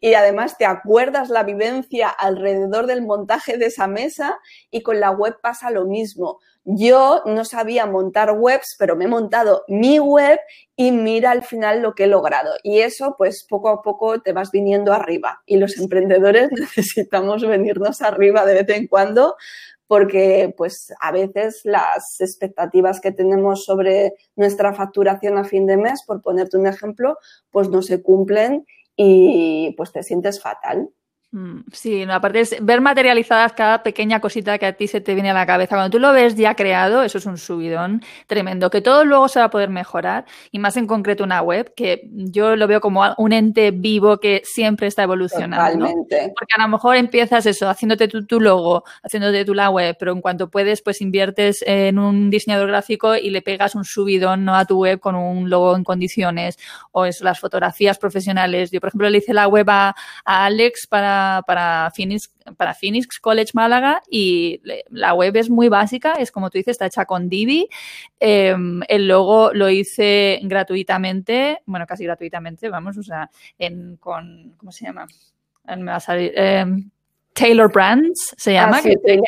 y además te acuerdas la vivencia alrededor del montaje de esa mesa y con la web pasa lo mismo. Yo no sabía montar webs, pero me he montado mi web y mira al final lo que he logrado. Y eso, pues poco a poco te vas viniendo arriba. Y los emprendedores necesitamos venirnos arriba de vez en cuando porque pues a veces las expectativas que tenemos sobre nuestra facturación a fin de mes, por ponerte un ejemplo, pues no se cumplen y pues te sientes fatal. Mm, sí, aparte es ver materializadas cada pequeña cosita que a ti se te viene a la cabeza. Cuando tú lo ves ya creado, eso es un subidón tremendo, que todo luego se va a poder mejorar, y más en concreto una web, que yo lo veo como un ente vivo que siempre está evolucionando. Totalmente. Porque a lo mejor empiezas eso, haciéndote tu, tu, logo, haciéndote tu la web, pero en cuanto puedes, pues inviertes en un diseñador gráfico y le pegas un subidón ¿no? a tu web con un logo en condiciones, o eso, las fotografías profesionales. Yo, por ejemplo, le hice la web a Alex para para, Phoenix, para Phoenix College Málaga y la web es muy básica, es como tú dices, está hecha con Divi. Em, el logo lo hice gratuitamente, bueno, casi gratuitamente, vamos, o sea, en, con, ¿cómo se llama? Me va a salir, em, Taylor Brands se llama, ah, que, te,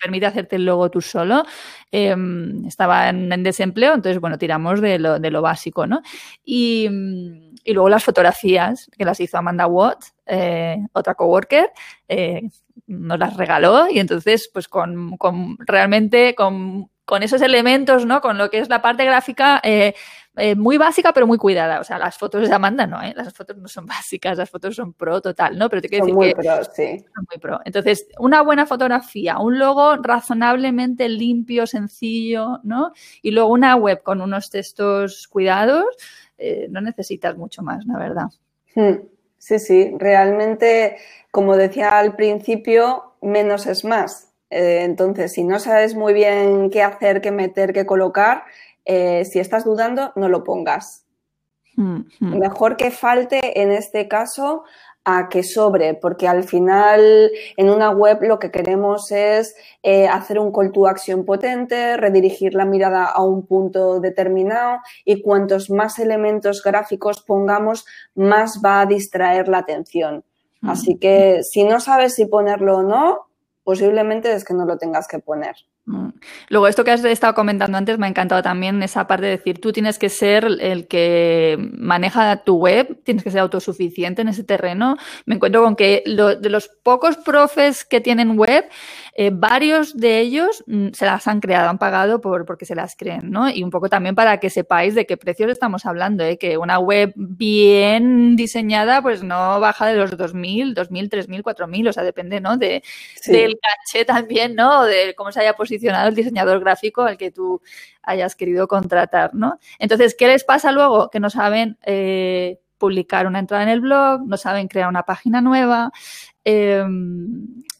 permite hacerte el logo tú solo. Em, estaba en, desempleo, entonces, bueno, tiramos de lo, de lo básico, ¿no? Y, y, luego las fotografías, que las hizo Amanda Watt, eh, otra coworker, eh, nos las regaló y entonces, pues con, con realmente con, con, esos elementos, ¿no? Con lo que es la parte gráfica, eh, muy básica, pero muy cuidada. O sea, las fotos de Amanda no, ¿eh? Las fotos no son básicas, las fotos son pro total, ¿no? Pero te quiero decir muy que pro, sí. son muy pro. Entonces, una buena fotografía, un logo razonablemente limpio, sencillo, ¿no? Y luego una web con unos textos cuidados, eh, no necesitas mucho más, la verdad. Hmm. Sí, sí, realmente, como decía al principio, menos es más. Eh, entonces, si no sabes muy bien qué hacer, qué meter, qué colocar, eh, si estás dudando, no lo pongas. Mm, mm. Mejor que falte en este caso a que sobre, porque al final en una web lo que queremos es eh, hacer un call to action potente, redirigir la mirada a un punto determinado y cuantos más elementos gráficos pongamos, más va a distraer la atención. Mm. Así que si no sabes si ponerlo o no, posiblemente es que no lo tengas que poner. Luego, esto que has estado comentando antes me ha encantado también esa parte de decir, tú tienes que ser el que maneja tu web, tienes que ser autosuficiente en ese terreno. Me encuentro con que de los pocos profes que tienen web, eh, varios de ellos mm, se las han creado, han pagado por, porque se las creen, ¿no? Y un poco también para que sepáis de qué precios estamos hablando, ¿eh? que una web bien diseñada pues no baja de los 2.000, 2.000, 3.000, 4.000, o sea, depende, ¿no? De, Del caché también, ¿no? de cómo se haya posicionado el diseñador gráfico al que tú hayas querido contratar, ¿no? Entonces, ¿qué les pasa luego? Que no saben... Eh, publicar una entrada en el blog, no saben crear una página nueva, eh,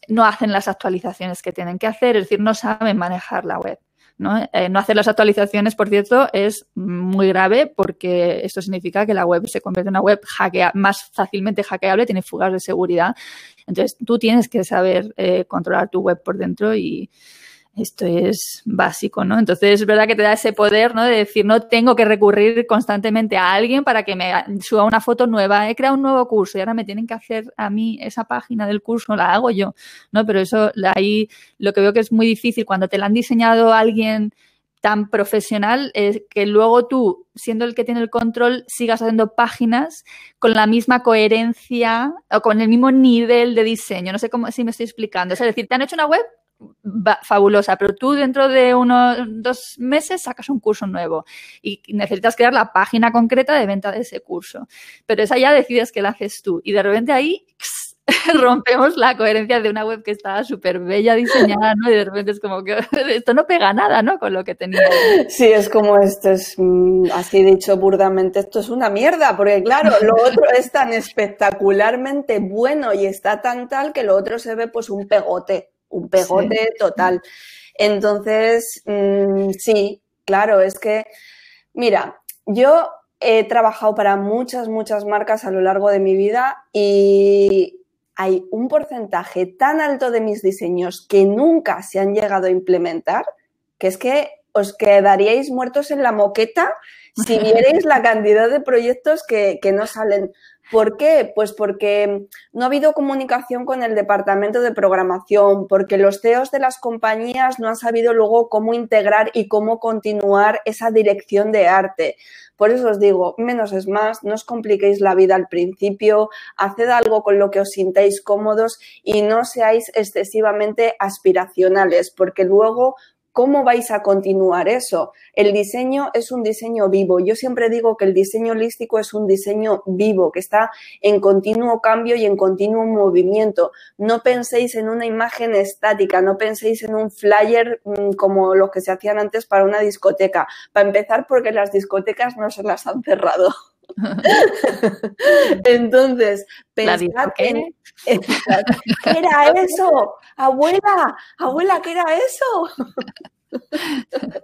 no hacen las actualizaciones que tienen que hacer, es decir, no saben manejar la web. ¿no? Eh, no hacer las actualizaciones, por cierto, es muy grave porque esto significa que la web se convierte en una web más fácilmente hackeable, tiene fugas de seguridad. Entonces, tú tienes que saber eh, controlar tu web por dentro y, esto es básico, ¿no? Entonces es verdad que te da ese poder, ¿no? De decir, no tengo que recurrir constantemente a alguien para que me suba una foto nueva, he creado un nuevo curso y ahora me tienen que hacer a mí esa página del curso, la hago yo, ¿no? Pero eso ahí lo que veo que es muy difícil cuando te la han diseñado alguien tan profesional es que luego tú, siendo el que tiene el control, sigas haciendo páginas con la misma coherencia o con el mismo nivel de diseño. No sé cómo si me estoy explicando. Es decir, te han hecho una web, fabulosa, pero tú dentro de unos dos meses sacas un curso nuevo y necesitas crear la página concreta de venta de ese curso. Pero esa ya decides que la haces tú y de repente ahí rompemos la coherencia de una web que estaba súper bella diseñada, ¿no? Y de repente es como que esto no pega nada, ¿no? Con lo que tenía. Sí, es como esto es, mm, así dicho burdamente, esto es una mierda, porque claro, lo otro es tan espectacularmente bueno y está tan tal que lo otro se ve pues un pegote un pegote total. Entonces, mm, sí, claro, es que, mira, yo he trabajado para muchas, muchas marcas a lo largo de mi vida y hay un porcentaje tan alto de mis diseños que nunca se han llegado a implementar, que es que os quedaríais muertos en la moqueta si vierais la cantidad de proyectos que, que no salen. ¿Por qué? Pues porque no ha habido comunicación con el departamento de programación, porque los CEOs de las compañías no han sabido luego cómo integrar y cómo continuar esa dirección de arte. Por eso os digo, menos es más, no os compliquéis la vida al principio, haced algo con lo que os sintáis cómodos y no seáis excesivamente aspiracionales, porque luego ¿cómo vais a continuar eso? El diseño es un diseño vivo. Yo siempre digo que el diseño holístico es un diseño vivo, que está en continuo cambio y en continuo movimiento. No penséis en una imagen estática, no penséis en un flyer mm, como los que se hacían antes para una discoteca. Para empezar, porque las discotecas no se las han cerrado. Entonces, pensad en, ¿Qué era eso? Abuela, abuela, ¿qué era eso?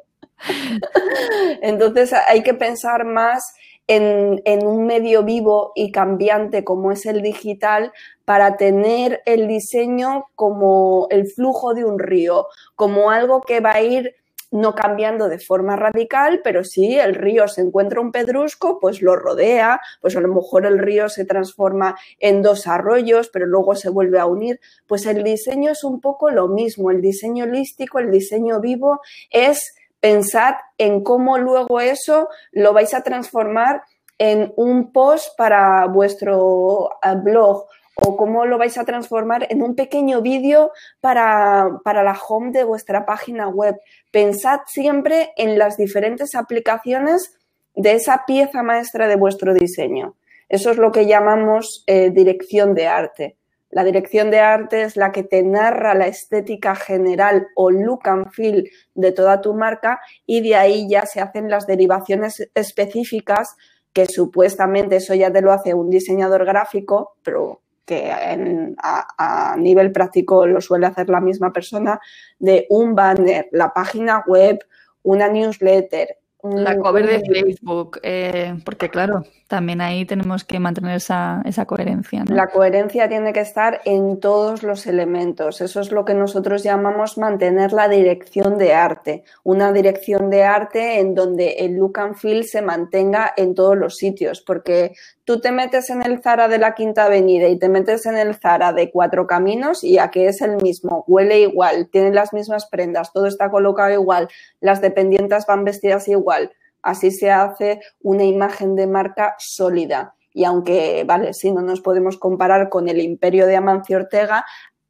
Entonces hay que pensar más en, en, un medio vivo y cambiante como es el digital para tener el diseño como el flujo de un río, como algo que va a ir no cambiando de forma radical, pero si el río se encuentra un pedrusco, pues lo rodea, pues a lo mejor el río se transforma en dos arroyos, pero luego se vuelve a unir. Pues el diseño es un poco lo mismo, el diseño holístico, el diseño vivo es pensar en cómo luego eso lo vais a transformar en un post para vuestro eh, blog o cómo lo vais a transformar en un pequeño vídeo para, para, la home de vuestra página web. Pensad siempre en las diferentes aplicaciones de esa pieza maestra de vuestro diseño. Eso es lo que llamamos eh, dirección de arte. La dirección de arte es la que te narra la estética general o look and feel de toda tu marca y de ahí ya se hacen las derivaciones específicas que supuestamente eso ya te lo hace un diseñador gráfico, pero que a, nivel práctico lo suele hacer la misma persona, de un banner, la página web, una newsletter. La cover de Facebook, eh, porque claro, también ahí tenemos que mantener esa, esa coherencia. La coherencia tiene que estar en todos los elementos. Eso es lo que nosotros llamamos mantener la dirección de arte. Una dirección de arte en donde el look and feel se mantenga en todos los sitios, porque tú te metes en el Zara de la Quinta Avenida y te metes en el Zara de Cuatro Caminos y aquí es el mismo, huele igual, tienen las mismas prendas, todo está colocado igual, las dependientes van vestidas igual. Así se hace una imagen de marca sólida. Y aunque, vale, si no nos podemos comparar con el imperio de Amancio Ortega,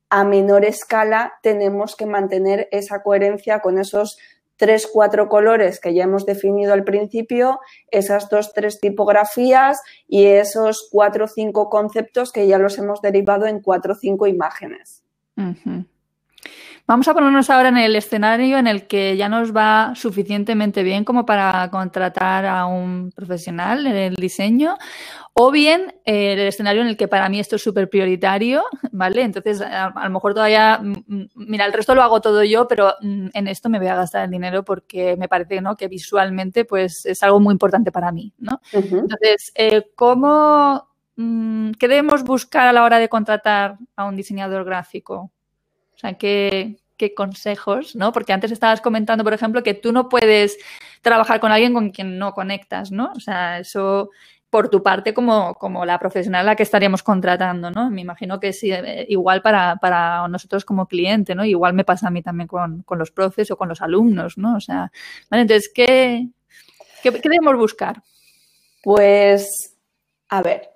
a menor escala tenemos que mantener esa coherencia con esos tres, cuatro colores que ya hemos definido al principio, esas dos, tres tipografías y esos cuatro cinco conceptos que ya los hemos derivado en cuatro cinco imágenes. Vamos a ponernos ahora en el escenario en el que ya nos va suficientemente bien como para contratar a un profesional en el diseño, o bien eh, el escenario en el que para mí esto es súper prioritario, ¿vale? Entonces, a, lo mejor todavía, mm, mm, mira, el resto lo hago todo yo, pero mm, en esto me voy a gastar el dinero porque me parece ¿no? que visualmente pues es algo muy importante para mí, ¿no? Entonces, eh, ¿cómo, ¿qué debemos buscar a la hora de contratar a un diseñador gráfico? Sea, ¿qué, consejos, ¿no? Porque antes estabas comentando, por ejemplo, que tú no puedes trabajar con alguien con quien no conectas, ¿no? O sea, eso por tu parte como, como la profesional a la que estaríamos contratando, ¿no? Me imagino que es eh, igual para, para nosotros como cliente, ¿no? Igual me pasa a mí también con, los profes o con los alumnos, ¿no? O sea, ¿vale? Entonces, ¿qué, qué, qué debemos buscar? Pues, a ver,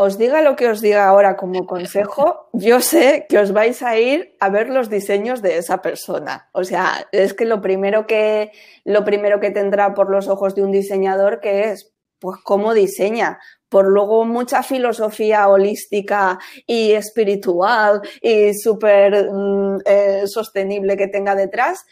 os diga lo que os diga ahora como consejo, yo sé que os vais a ir a ver los diseños de esa persona. O sea, es que lo primero que, lo primero que tendrá por los ojos de un diseñador que es, pues, cómo diseña. Por luego mucha filosofía holística y espiritual y súper mm, eh, sostenible que tenga detrás,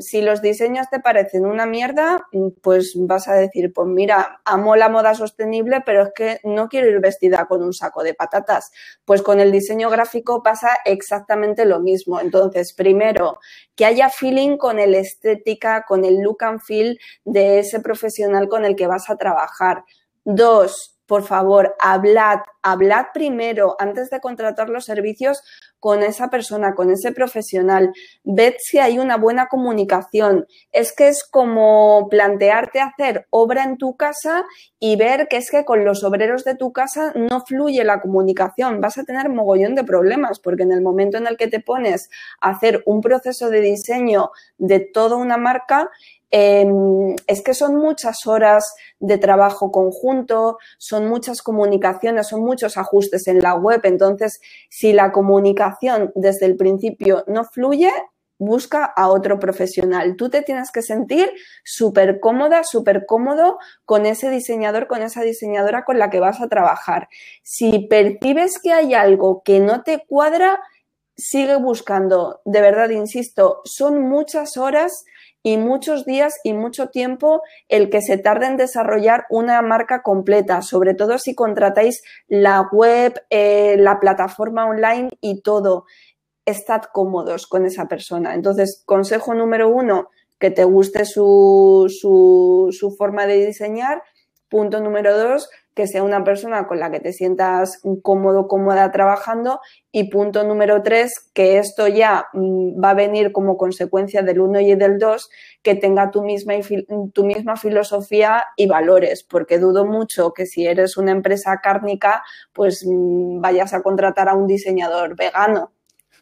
si los diseños te parecen una mierda, mm, pues vas a decir, pues mira, amo la moda sostenible, pero es que no quiero ir vestida con un saco de patatas. Pues con el diseño gráfico pasa exactamente lo mismo. Entonces, primero, que haya feeling con el estética, con el look and feel de ese profesional con el que vas a trabajar. Dos, por favor, hablad, hablad primero antes de contratar los servicios con esa persona, con ese profesional. Ved si hay una buena comunicación. Es que es como plantearte hacer obra en tu casa y ver que es que con los obreros de tu casa no fluye la comunicación. Vas a tener mogollón de problemas porque en el momento en el que te pones a hacer un proceso de diseño de toda una marca, Em, es que son muchas horas de trabajo conjunto, son muchas comunicaciones, son muchos ajustes en la web. Entonces, si la comunicación desde el principio no fluye, busca a otro profesional. Tú te tienes que sentir súper cómoda, súper cómodo con ese diseñador, con esa diseñadora con la que vas a trabajar. Si percibes que hay algo que no te cuadra, sigue buscando. De verdad, insisto, son muchas horas y muchos días y mucho tiempo el que se tarde en desarrollar una marca completa, sobre todo si contratáis la web, eh, la plataforma online y todo. Estad cómodos con esa persona. Entonces, consejo número uno, que te guste su, su, su forma de diseñar. Punto número dos, que sea una persona con la que te sientas cómodo, cómoda trabajando. Y punto número tres, que esto ya mm, va a venir como consecuencia del uno y del dos, que tenga tu misma, tu misma filosofía y valores, porque dudo mucho que si eres una empresa cárnica, pues mm, vayas a contratar a un diseñador vegano.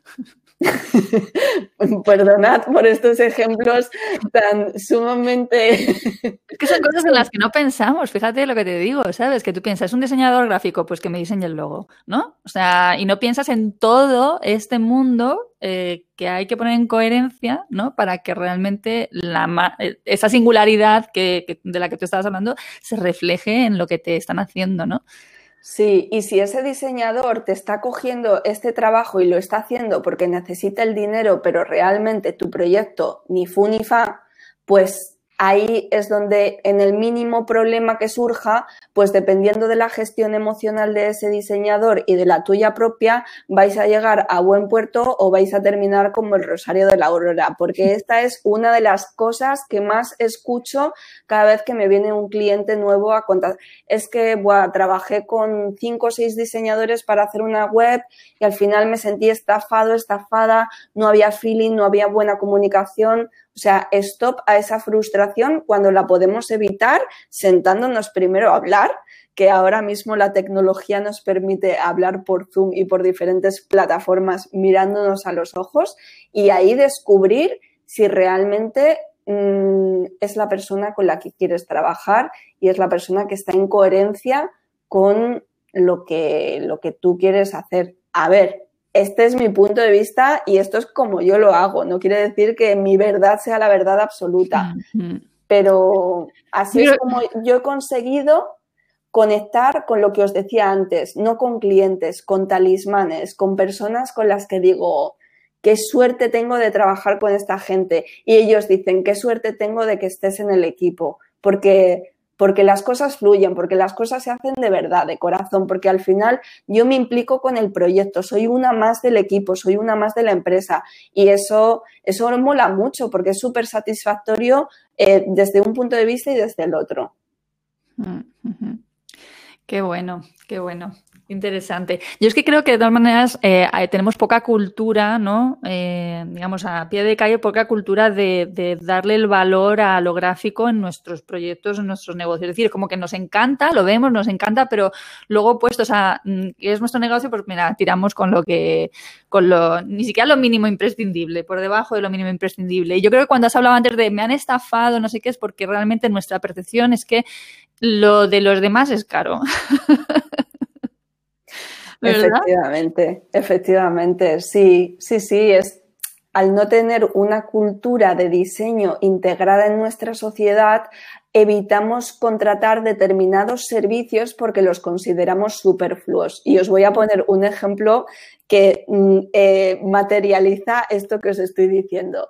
Perdonad por estos ejemplos tan sumamente... Es que son cosas en las que no pensamos, fíjate lo que te digo, ¿sabes? Que tú piensas, un diseñador gráfico, pues que me diseñe el logo, ¿no? O sea, y no piensas en todo este mundo eh, que hay que poner en coherencia, ¿no? Para que realmente la, esa singularidad que, de la que tú estabas hablando se refleje en lo que te están haciendo, ¿no? Sí, y si ese diseñador te está cogiendo este trabajo y lo está haciendo porque necesita el dinero, pero realmente tu proyecto ni fu ni fa, pues ahí es donde en el mínimo problema que surja, pues dependiendo de la gestión emocional de ese diseñador y de la tuya propia, vais a llegar a buen puerto o vais a terminar como el Rosario de la Aurora, porque esta es una de las cosas que más escucho cada vez que me viene un cliente nuevo a contar. Es que bueno, trabajé con cinco o seis diseñadores para hacer una web y al final me sentí estafado, estafada, no había feeling, no había buena comunicación. O sea, stop a esa frustración cuando la podemos evitar sentándonos primero a hablar, que ahora mismo la tecnología nos permite hablar por Zoom y por diferentes plataformas mirándonos a los ojos y ahí descubrir si realmente mm, es la persona con la que quieres trabajar y es la persona que está en coherencia con lo que, lo que tú quieres hacer. A ver, este es mi punto de vista y esto es como yo lo hago. No quiere decir que mi verdad sea la verdad absoluta, pero así es como yo he conseguido conectar con lo que os decía antes, no con clientes, con talismanes, con personas con las que digo, qué suerte tengo de trabajar con esta gente. Y ellos dicen, qué suerte tengo de que estés en el equipo, porque porque las cosas fluyen, porque las cosas se hacen de verdad, de corazón, porque al final yo me implico con el proyecto, soy una más del equipo, soy una más de la empresa y eso, eso mola mucho porque es súper satisfactorio eh, desde un punto de vista y desde el otro. Mm, qué bueno, qué bueno. Interesante. Yo es que creo que de todas maneras eh, tenemos poca cultura, ¿no? Eh, digamos, a pie de calle, poca cultura de, darle el valor a lo gráfico en nuestros proyectos, en nuestros negocios. Es decir, como que nos encanta, lo vemos, nos encanta, pero luego puestos a qué es nuestro negocio, pues mira, tiramos con lo que, con lo, ni siquiera lo mínimo imprescindible, por debajo de lo mínimo imprescindible. Y yo creo que cuando has hablado antes de me han estafado, no sé qué, es porque realmente nuestra percepción es que lo de los demás es caro. Efectivamente, efectivamente, sí, sí, sí, es al no tener una cultura de diseño integrada en nuestra sociedad, evitamos contratar determinados servicios porque los consideramos superfluos. Y os voy a poner un ejemplo que mm, eh, materializa esto que os estoy diciendo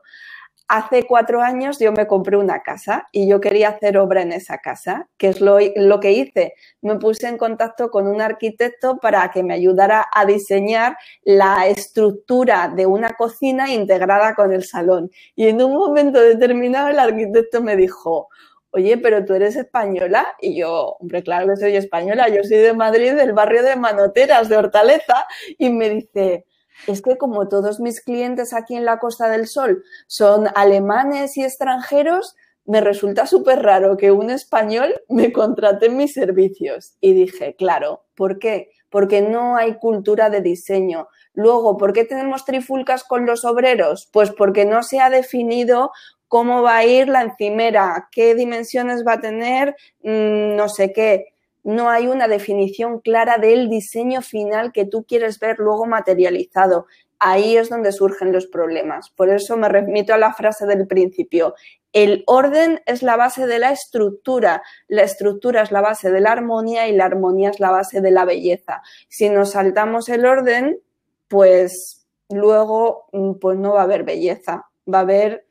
hace cuatro años yo me compré una casa y yo quería hacer obra en esa casa, que es lo, que hice. Me puse en contacto con un arquitecto para que me ayudara a diseñar la estructura de una cocina integrada con el salón. Y en un momento determinado el arquitecto me dijo, oye, pero tú eres española. Y yo, hombre, claro que soy española, yo soy de Madrid, del barrio de Manoteras, de Hortaleza. Y me dice, es que como todos mis clientes aquí en la Costa del Sol son alemanes y extranjeros, me resulta súper raro que un español me contrate mis servicios. Y dije, claro, ¿por qué? Porque no hay cultura de diseño. Luego, ¿por qué tenemos trifulcas con los obreros? Pues porque no se ha definido cómo va a ir la encimera, qué dimensiones va a tener, mm, no sé qué no hay una definición clara del diseño final que tú quieres ver luego materializado. ahí es donde surgen los problemas. Por eso me remito a la frase del principio. El orden es la base de la estructura, la estructura es la base de la armonía y la armonía es la base de la belleza. Si nos saltamos el orden, pues luego mm, pues no va a haber belleza, va a haber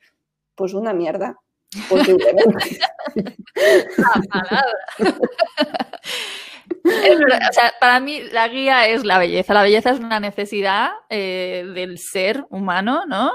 pues una mierda, para mí la guía es la belleza. La belleza es una necesidad eh, del ser humano, ¿no?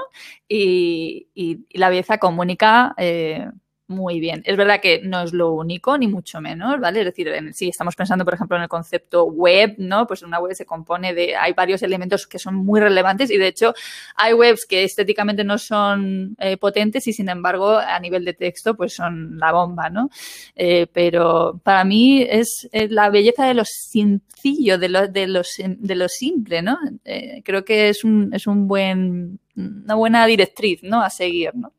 Y, la belleza comunica eh, muy bien. Es verdad que no es lo único, ni mucho menos, ¿vale? Es decir, si estamos pensando, por ejemplo, en el concepto web, ¿no? Pues una web se compone de, hay varios elementos que son muy relevantes y de hecho hay webs que estéticamente no son eh, potentes y sin embargo a nivel de texto pues son la bomba, ¿no? Eh, pero para mí es la belleza de lo sencillo, de lo, de de lo simple, ¿no? Eh, creo que es un, es un buen, una buena directriz, ¿no? A seguir, ¿no?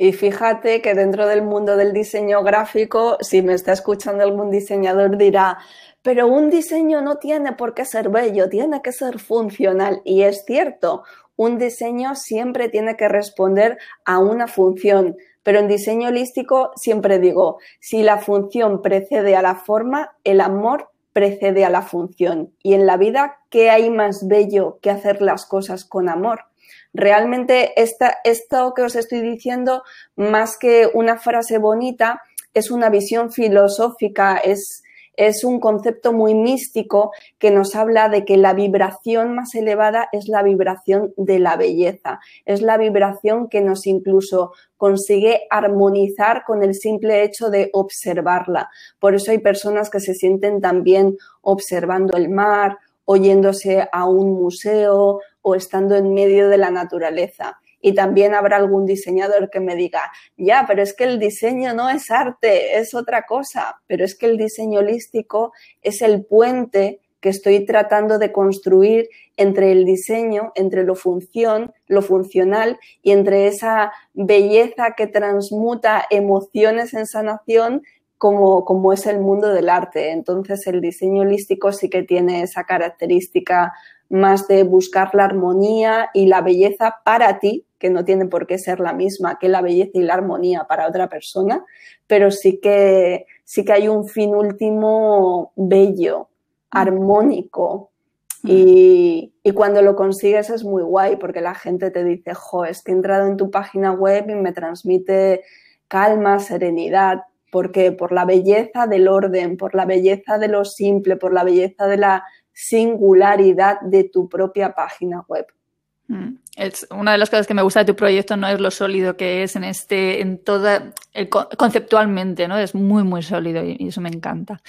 Y fíjate que dentro del mundo del diseño gráfico, si me está escuchando algún diseñador dirá, pero un diseño no tiene por qué ser bello, tiene que ser funcional. Y es cierto, un diseño siempre tiene que responder a una función. Pero en diseño holístico siempre digo, si la función precede a la forma, el amor precede a la función. Y en la vida, ¿qué hay más bello que hacer las cosas con amor? Realmente esto que os estoy diciendo, más que una frase bonita, es una visión filosófica, es, es un concepto muy místico que nos habla de que la vibración más elevada es la vibración de la belleza, es la vibración que nos incluso consigue armonizar con el simple hecho de observarla. Por eso hay personas que se sienten también observando el mar, oyéndose a un museo o estando en medio de la naturaleza. Y también habrá algún diseñador que me diga, ya, pero es que el diseño no es arte, es otra cosa, pero es que el diseño holístico es el puente que estoy tratando de construir entre el diseño, entre lo función, lo funcional y entre esa belleza que transmuta emociones en sanación como, como es el mundo del arte. Entonces el diseño holístico sí que tiene esa característica más de buscar la armonía y la belleza para ti, que no tiene por qué ser la misma que la belleza y la armonía para otra persona, pero sí que, sí que hay un fin último bello, armónico. Y, y, cuando lo consigues es muy guay porque la gente te dice, jo, es que he entrado en tu página web y me transmite calma, serenidad. porque Por la belleza del orden, por la belleza de lo simple, por la belleza de la singularidad de tu propia página web. Mm. Una de las cosas que me gusta de tu proyecto no es lo sólido que es en este, en toda, conceptualmente, ¿no? Es muy, muy sólido y, eso me encanta.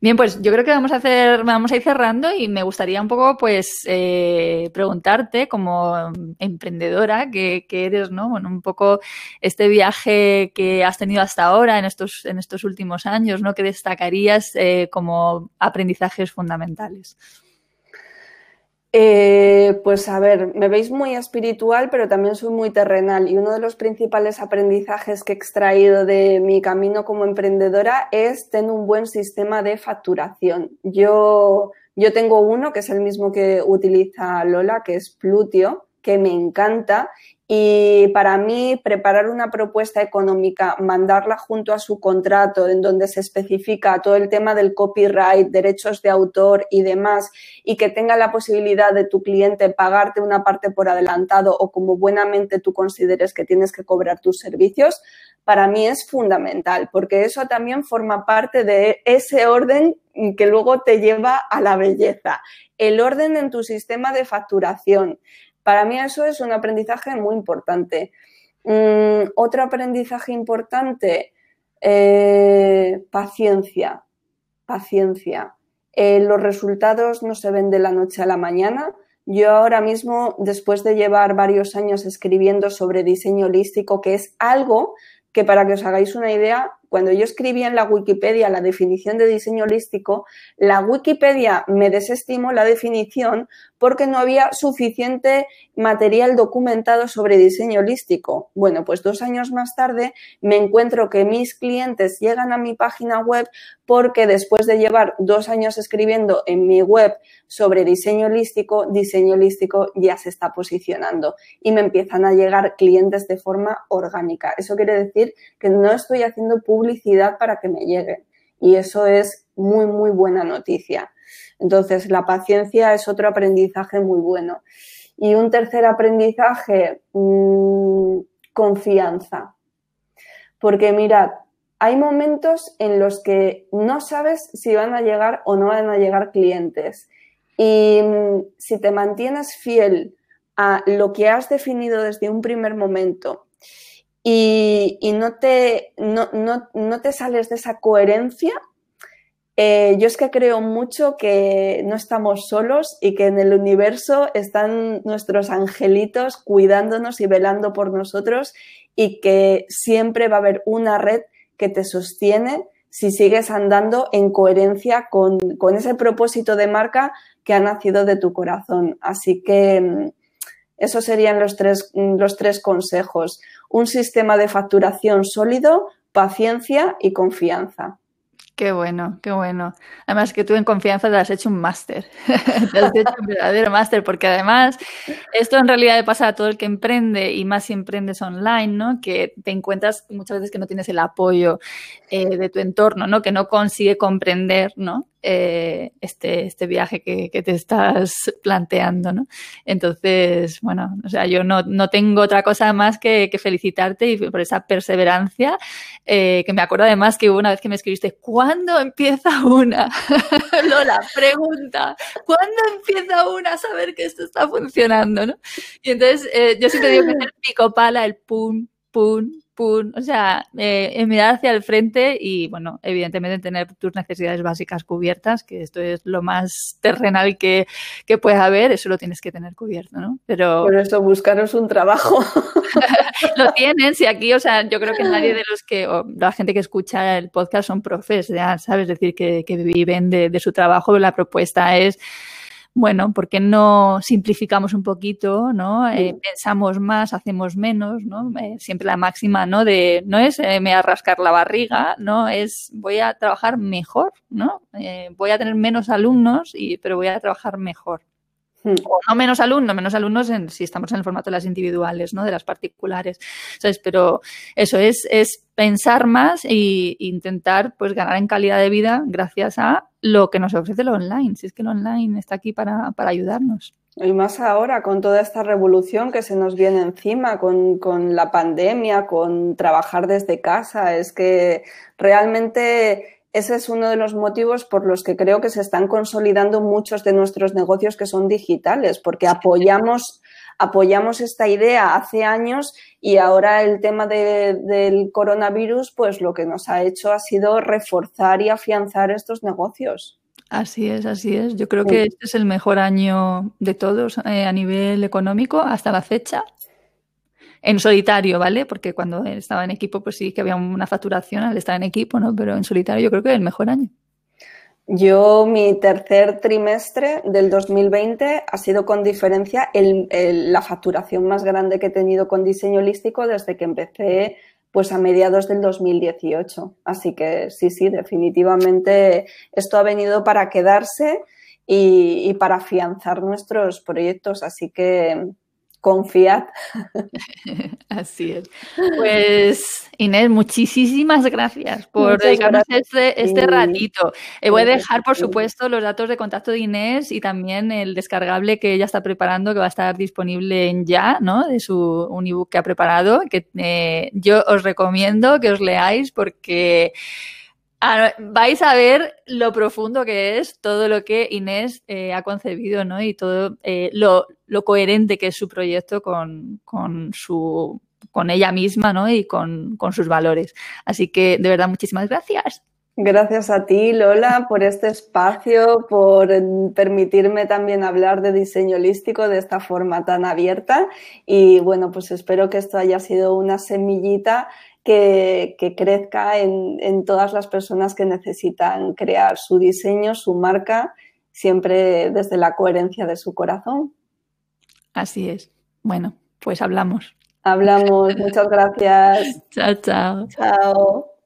Bien, pues yo creo que vamos a hacer, vamos a ir cerrando y me gustaría un poco, pues, eh, preguntarte como emprendedora que, eres, ¿no? Bueno, un poco este viaje que has tenido hasta ahora en estos, en estos últimos años, ¿no? Que destacarías eh, como aprendizajes fundamentales. Eh, pues a ver, me veis muy espiritual, pero también soy muy terrenal y uno de los principales aprendizajes que he extraído de mi camino como emprendedora es tener un buen sistema de facturación. Yo, yo tengo uno que es el mismo que utiliza Lola, que es Plutio, que me encanta y para mí, preparar una propuesta económica, mandarla junto a su contrato, en donde se especifica todo el tema del copyright, derechos de autor y demás, y que tenga la posibilidad de tu cliente pagarte una parte por adelantado o como buenamente tú consideres que tienes que cobrar tus servicios, para mí es fundamental, porque eso también forma parte de ese orden que luego te lleva a la belleza. El orden en tu sistema de facturación, para mí eso es un aprendizaje muy importante. Mm, otro aprendizaje importante, eh, paciencia, paciencia. Eh, los resultados no se ven de la noche a la mañana. Yo ahora mismo, después de llevar varios años escribiendo sobre diseño holístico, que es algo que para que os hagáis una idea, cuando yo escribía en la Wikipedia la definición de diseño holístico, la Wikipedia me desestimó la definición porque no había suficiente material documentado sobre diseño holístico. Bueno, pues dos años más tarde me encuentro que mis clientes llegan a mi página web porque después de llevar dos años escribiendo en mi web sobre diseño holístico, diseño holístico ya se está posicionando y me empiezan a llegar clientes de forma orgánica. Eso quiere decir que no estoy haciendo publicidad para que me lleguen y eso es muy, muy buena noticia. Entonces, la paciencia es otro aprendizaje muy bueno. Y un tercer aprendizaje, mmm, confianza. Porque mirad, hay momentos en los que no sabes si van a llegar o no van a llegar clientes. Y mmm, si te mantienes fiel a lo que has definido desde un primer momento y, y no, te, no, no, no te sales de esa coherencia, eh, yo es que creo mucho que no estamos solos y que en el universo están nuestros angelitos cuidándonos y velando por nosotros y que siempre va a haber una red que te sostiene si sigues andando en coherencia con, con ese propósito de marca que ha nacido de tu corazón. Así que mm, esos serían los tres, los tres consejos. Un sistema de facturación sólido, paciencia y confianza. Qué bueno, qué bueno. Además que tú en confianza te has hecho un máster. te has hecho un verdadero máster, porque además esto en realidad le pasa a todo el que emprende y más si emprendes online, ¿no? Que te encuentras muchas veces que no tienes el apoyo eh, de tu entorno, ¿no? Que no consigue comprender, ¿no? Eh, este, este viaje que, que, te estás planteando, ¿no? Entonces, bueno, o sea, yo no, no tengo otra cosa más que, que felicitarte y por esa perseverancia, eh, que me acuerdo además que hubo una vez que me escribiste, ¿cuándo empieza una? Lola, pregunta, ¿cuándo empieza una a saber que esto está funcionando, ¿no? Y entonces, eh, yo siempre digo que es el pico pala, el pum, pum, o sea, eh, mirar hacia el frente y, bueno, evidentemente tener tus necesidades básicas cubiertas, que esto es lo más terrenal que, que puede haber, eso lo tienes que tener cubierto, ¿no? Pero... Por eso, buscaros un trabajo. lo tienen, si aquí, o sea, yo creo que nadie de los que, o la gente que escucha el podcast son profes, ya, ¿sabes? Es decir, que, que viven de, de su trabajo, la propuesta es bueno, ¿por qué no simplificamos un poquito, ¿no? Eh, pensamos más, hacemos menos, ¿no? Eh, siempre la máxima, ¿no? De, no es eh, me a rascar la barriga, ¿no? Es voy a trabajar mejor, ¿no? Eh, voy a tener menos alumnos, y, pero voy a trabajar mejor. Hmm. O no menos alumnos, menos alumnos en, si estamos en el formato de las individuales, ¿no? De las particulares. ¿Sabes? Pero eso es, es pensar más e intentar pues ganar en calidad de vida gracias a lo que nos ofrece lo online. Si es que lo online está aquí para, para ayudarnos. Y más ahora, con toda esta revolución que se nos viene encima, con, con, la pandemia, con trabajar desde casa, es que realmente ese es uno de los motivos por los que creo que se están consolidando muchos de nuestros negocios que son digitales, porque apoyamos, apoyamos esta idea hace años y ahora el tema de, del coronavirus, pues lo que nos ha hecho ha sido reforzar y afianzar estos negocios. Así es, así es. Yo creo que este es el mejor año de todos eh, a nivel económico hasta la fecha en solitario, ¿vale? Porque cuando estaba en equipo, pues sí que había una facturación al estar en equipo, ¿no? Pero en solitario yo creo que es el mejor año. Yo, mi tercer trimestre del 2020 ha sido con diferencia la facturación más grande que he tenido con diseño holístico desde que empecé pues a mediados del 2018. Así que sí, sí, definitivamente esto ha venido para quedarse y, y para afianzar nuestros proyectos. Así que confiad. Así es. Pues Inés, muchísimas gracias por dedicarnos. Este, este, ratito. Eh, voy a dejar, por supuesto, los datos de contacto de Inés y también el descargable que ella está preparando, que va a estar disponible en ya, ¿no? De su un ebook que ha preparado, que eh, yo os recomiendo que os leáis porque vais a ver lo profundo que es todo lo que Inés eh, ha concebido, ¿no? Y todo eh, lo, lo, coherente que es su proyecto con, con, su con ella misma, ¿no? Y con, con sus valores. Así que, de verdad, muchísimas gracias. Gracias a ti, Lola, por este espacio, por permitirme también hablar de diseño holístico de esta forma tan abierta. Y bueno, pues espero que esto haya sido una semillita que, crezca en, en todas las personas que necesitan crear su diseño, su marca, siempre desde la coherencia de su corazón. Así es. Bueno, pues hablamos. Hablamos. Muchas gracias. chao, chao. Chao.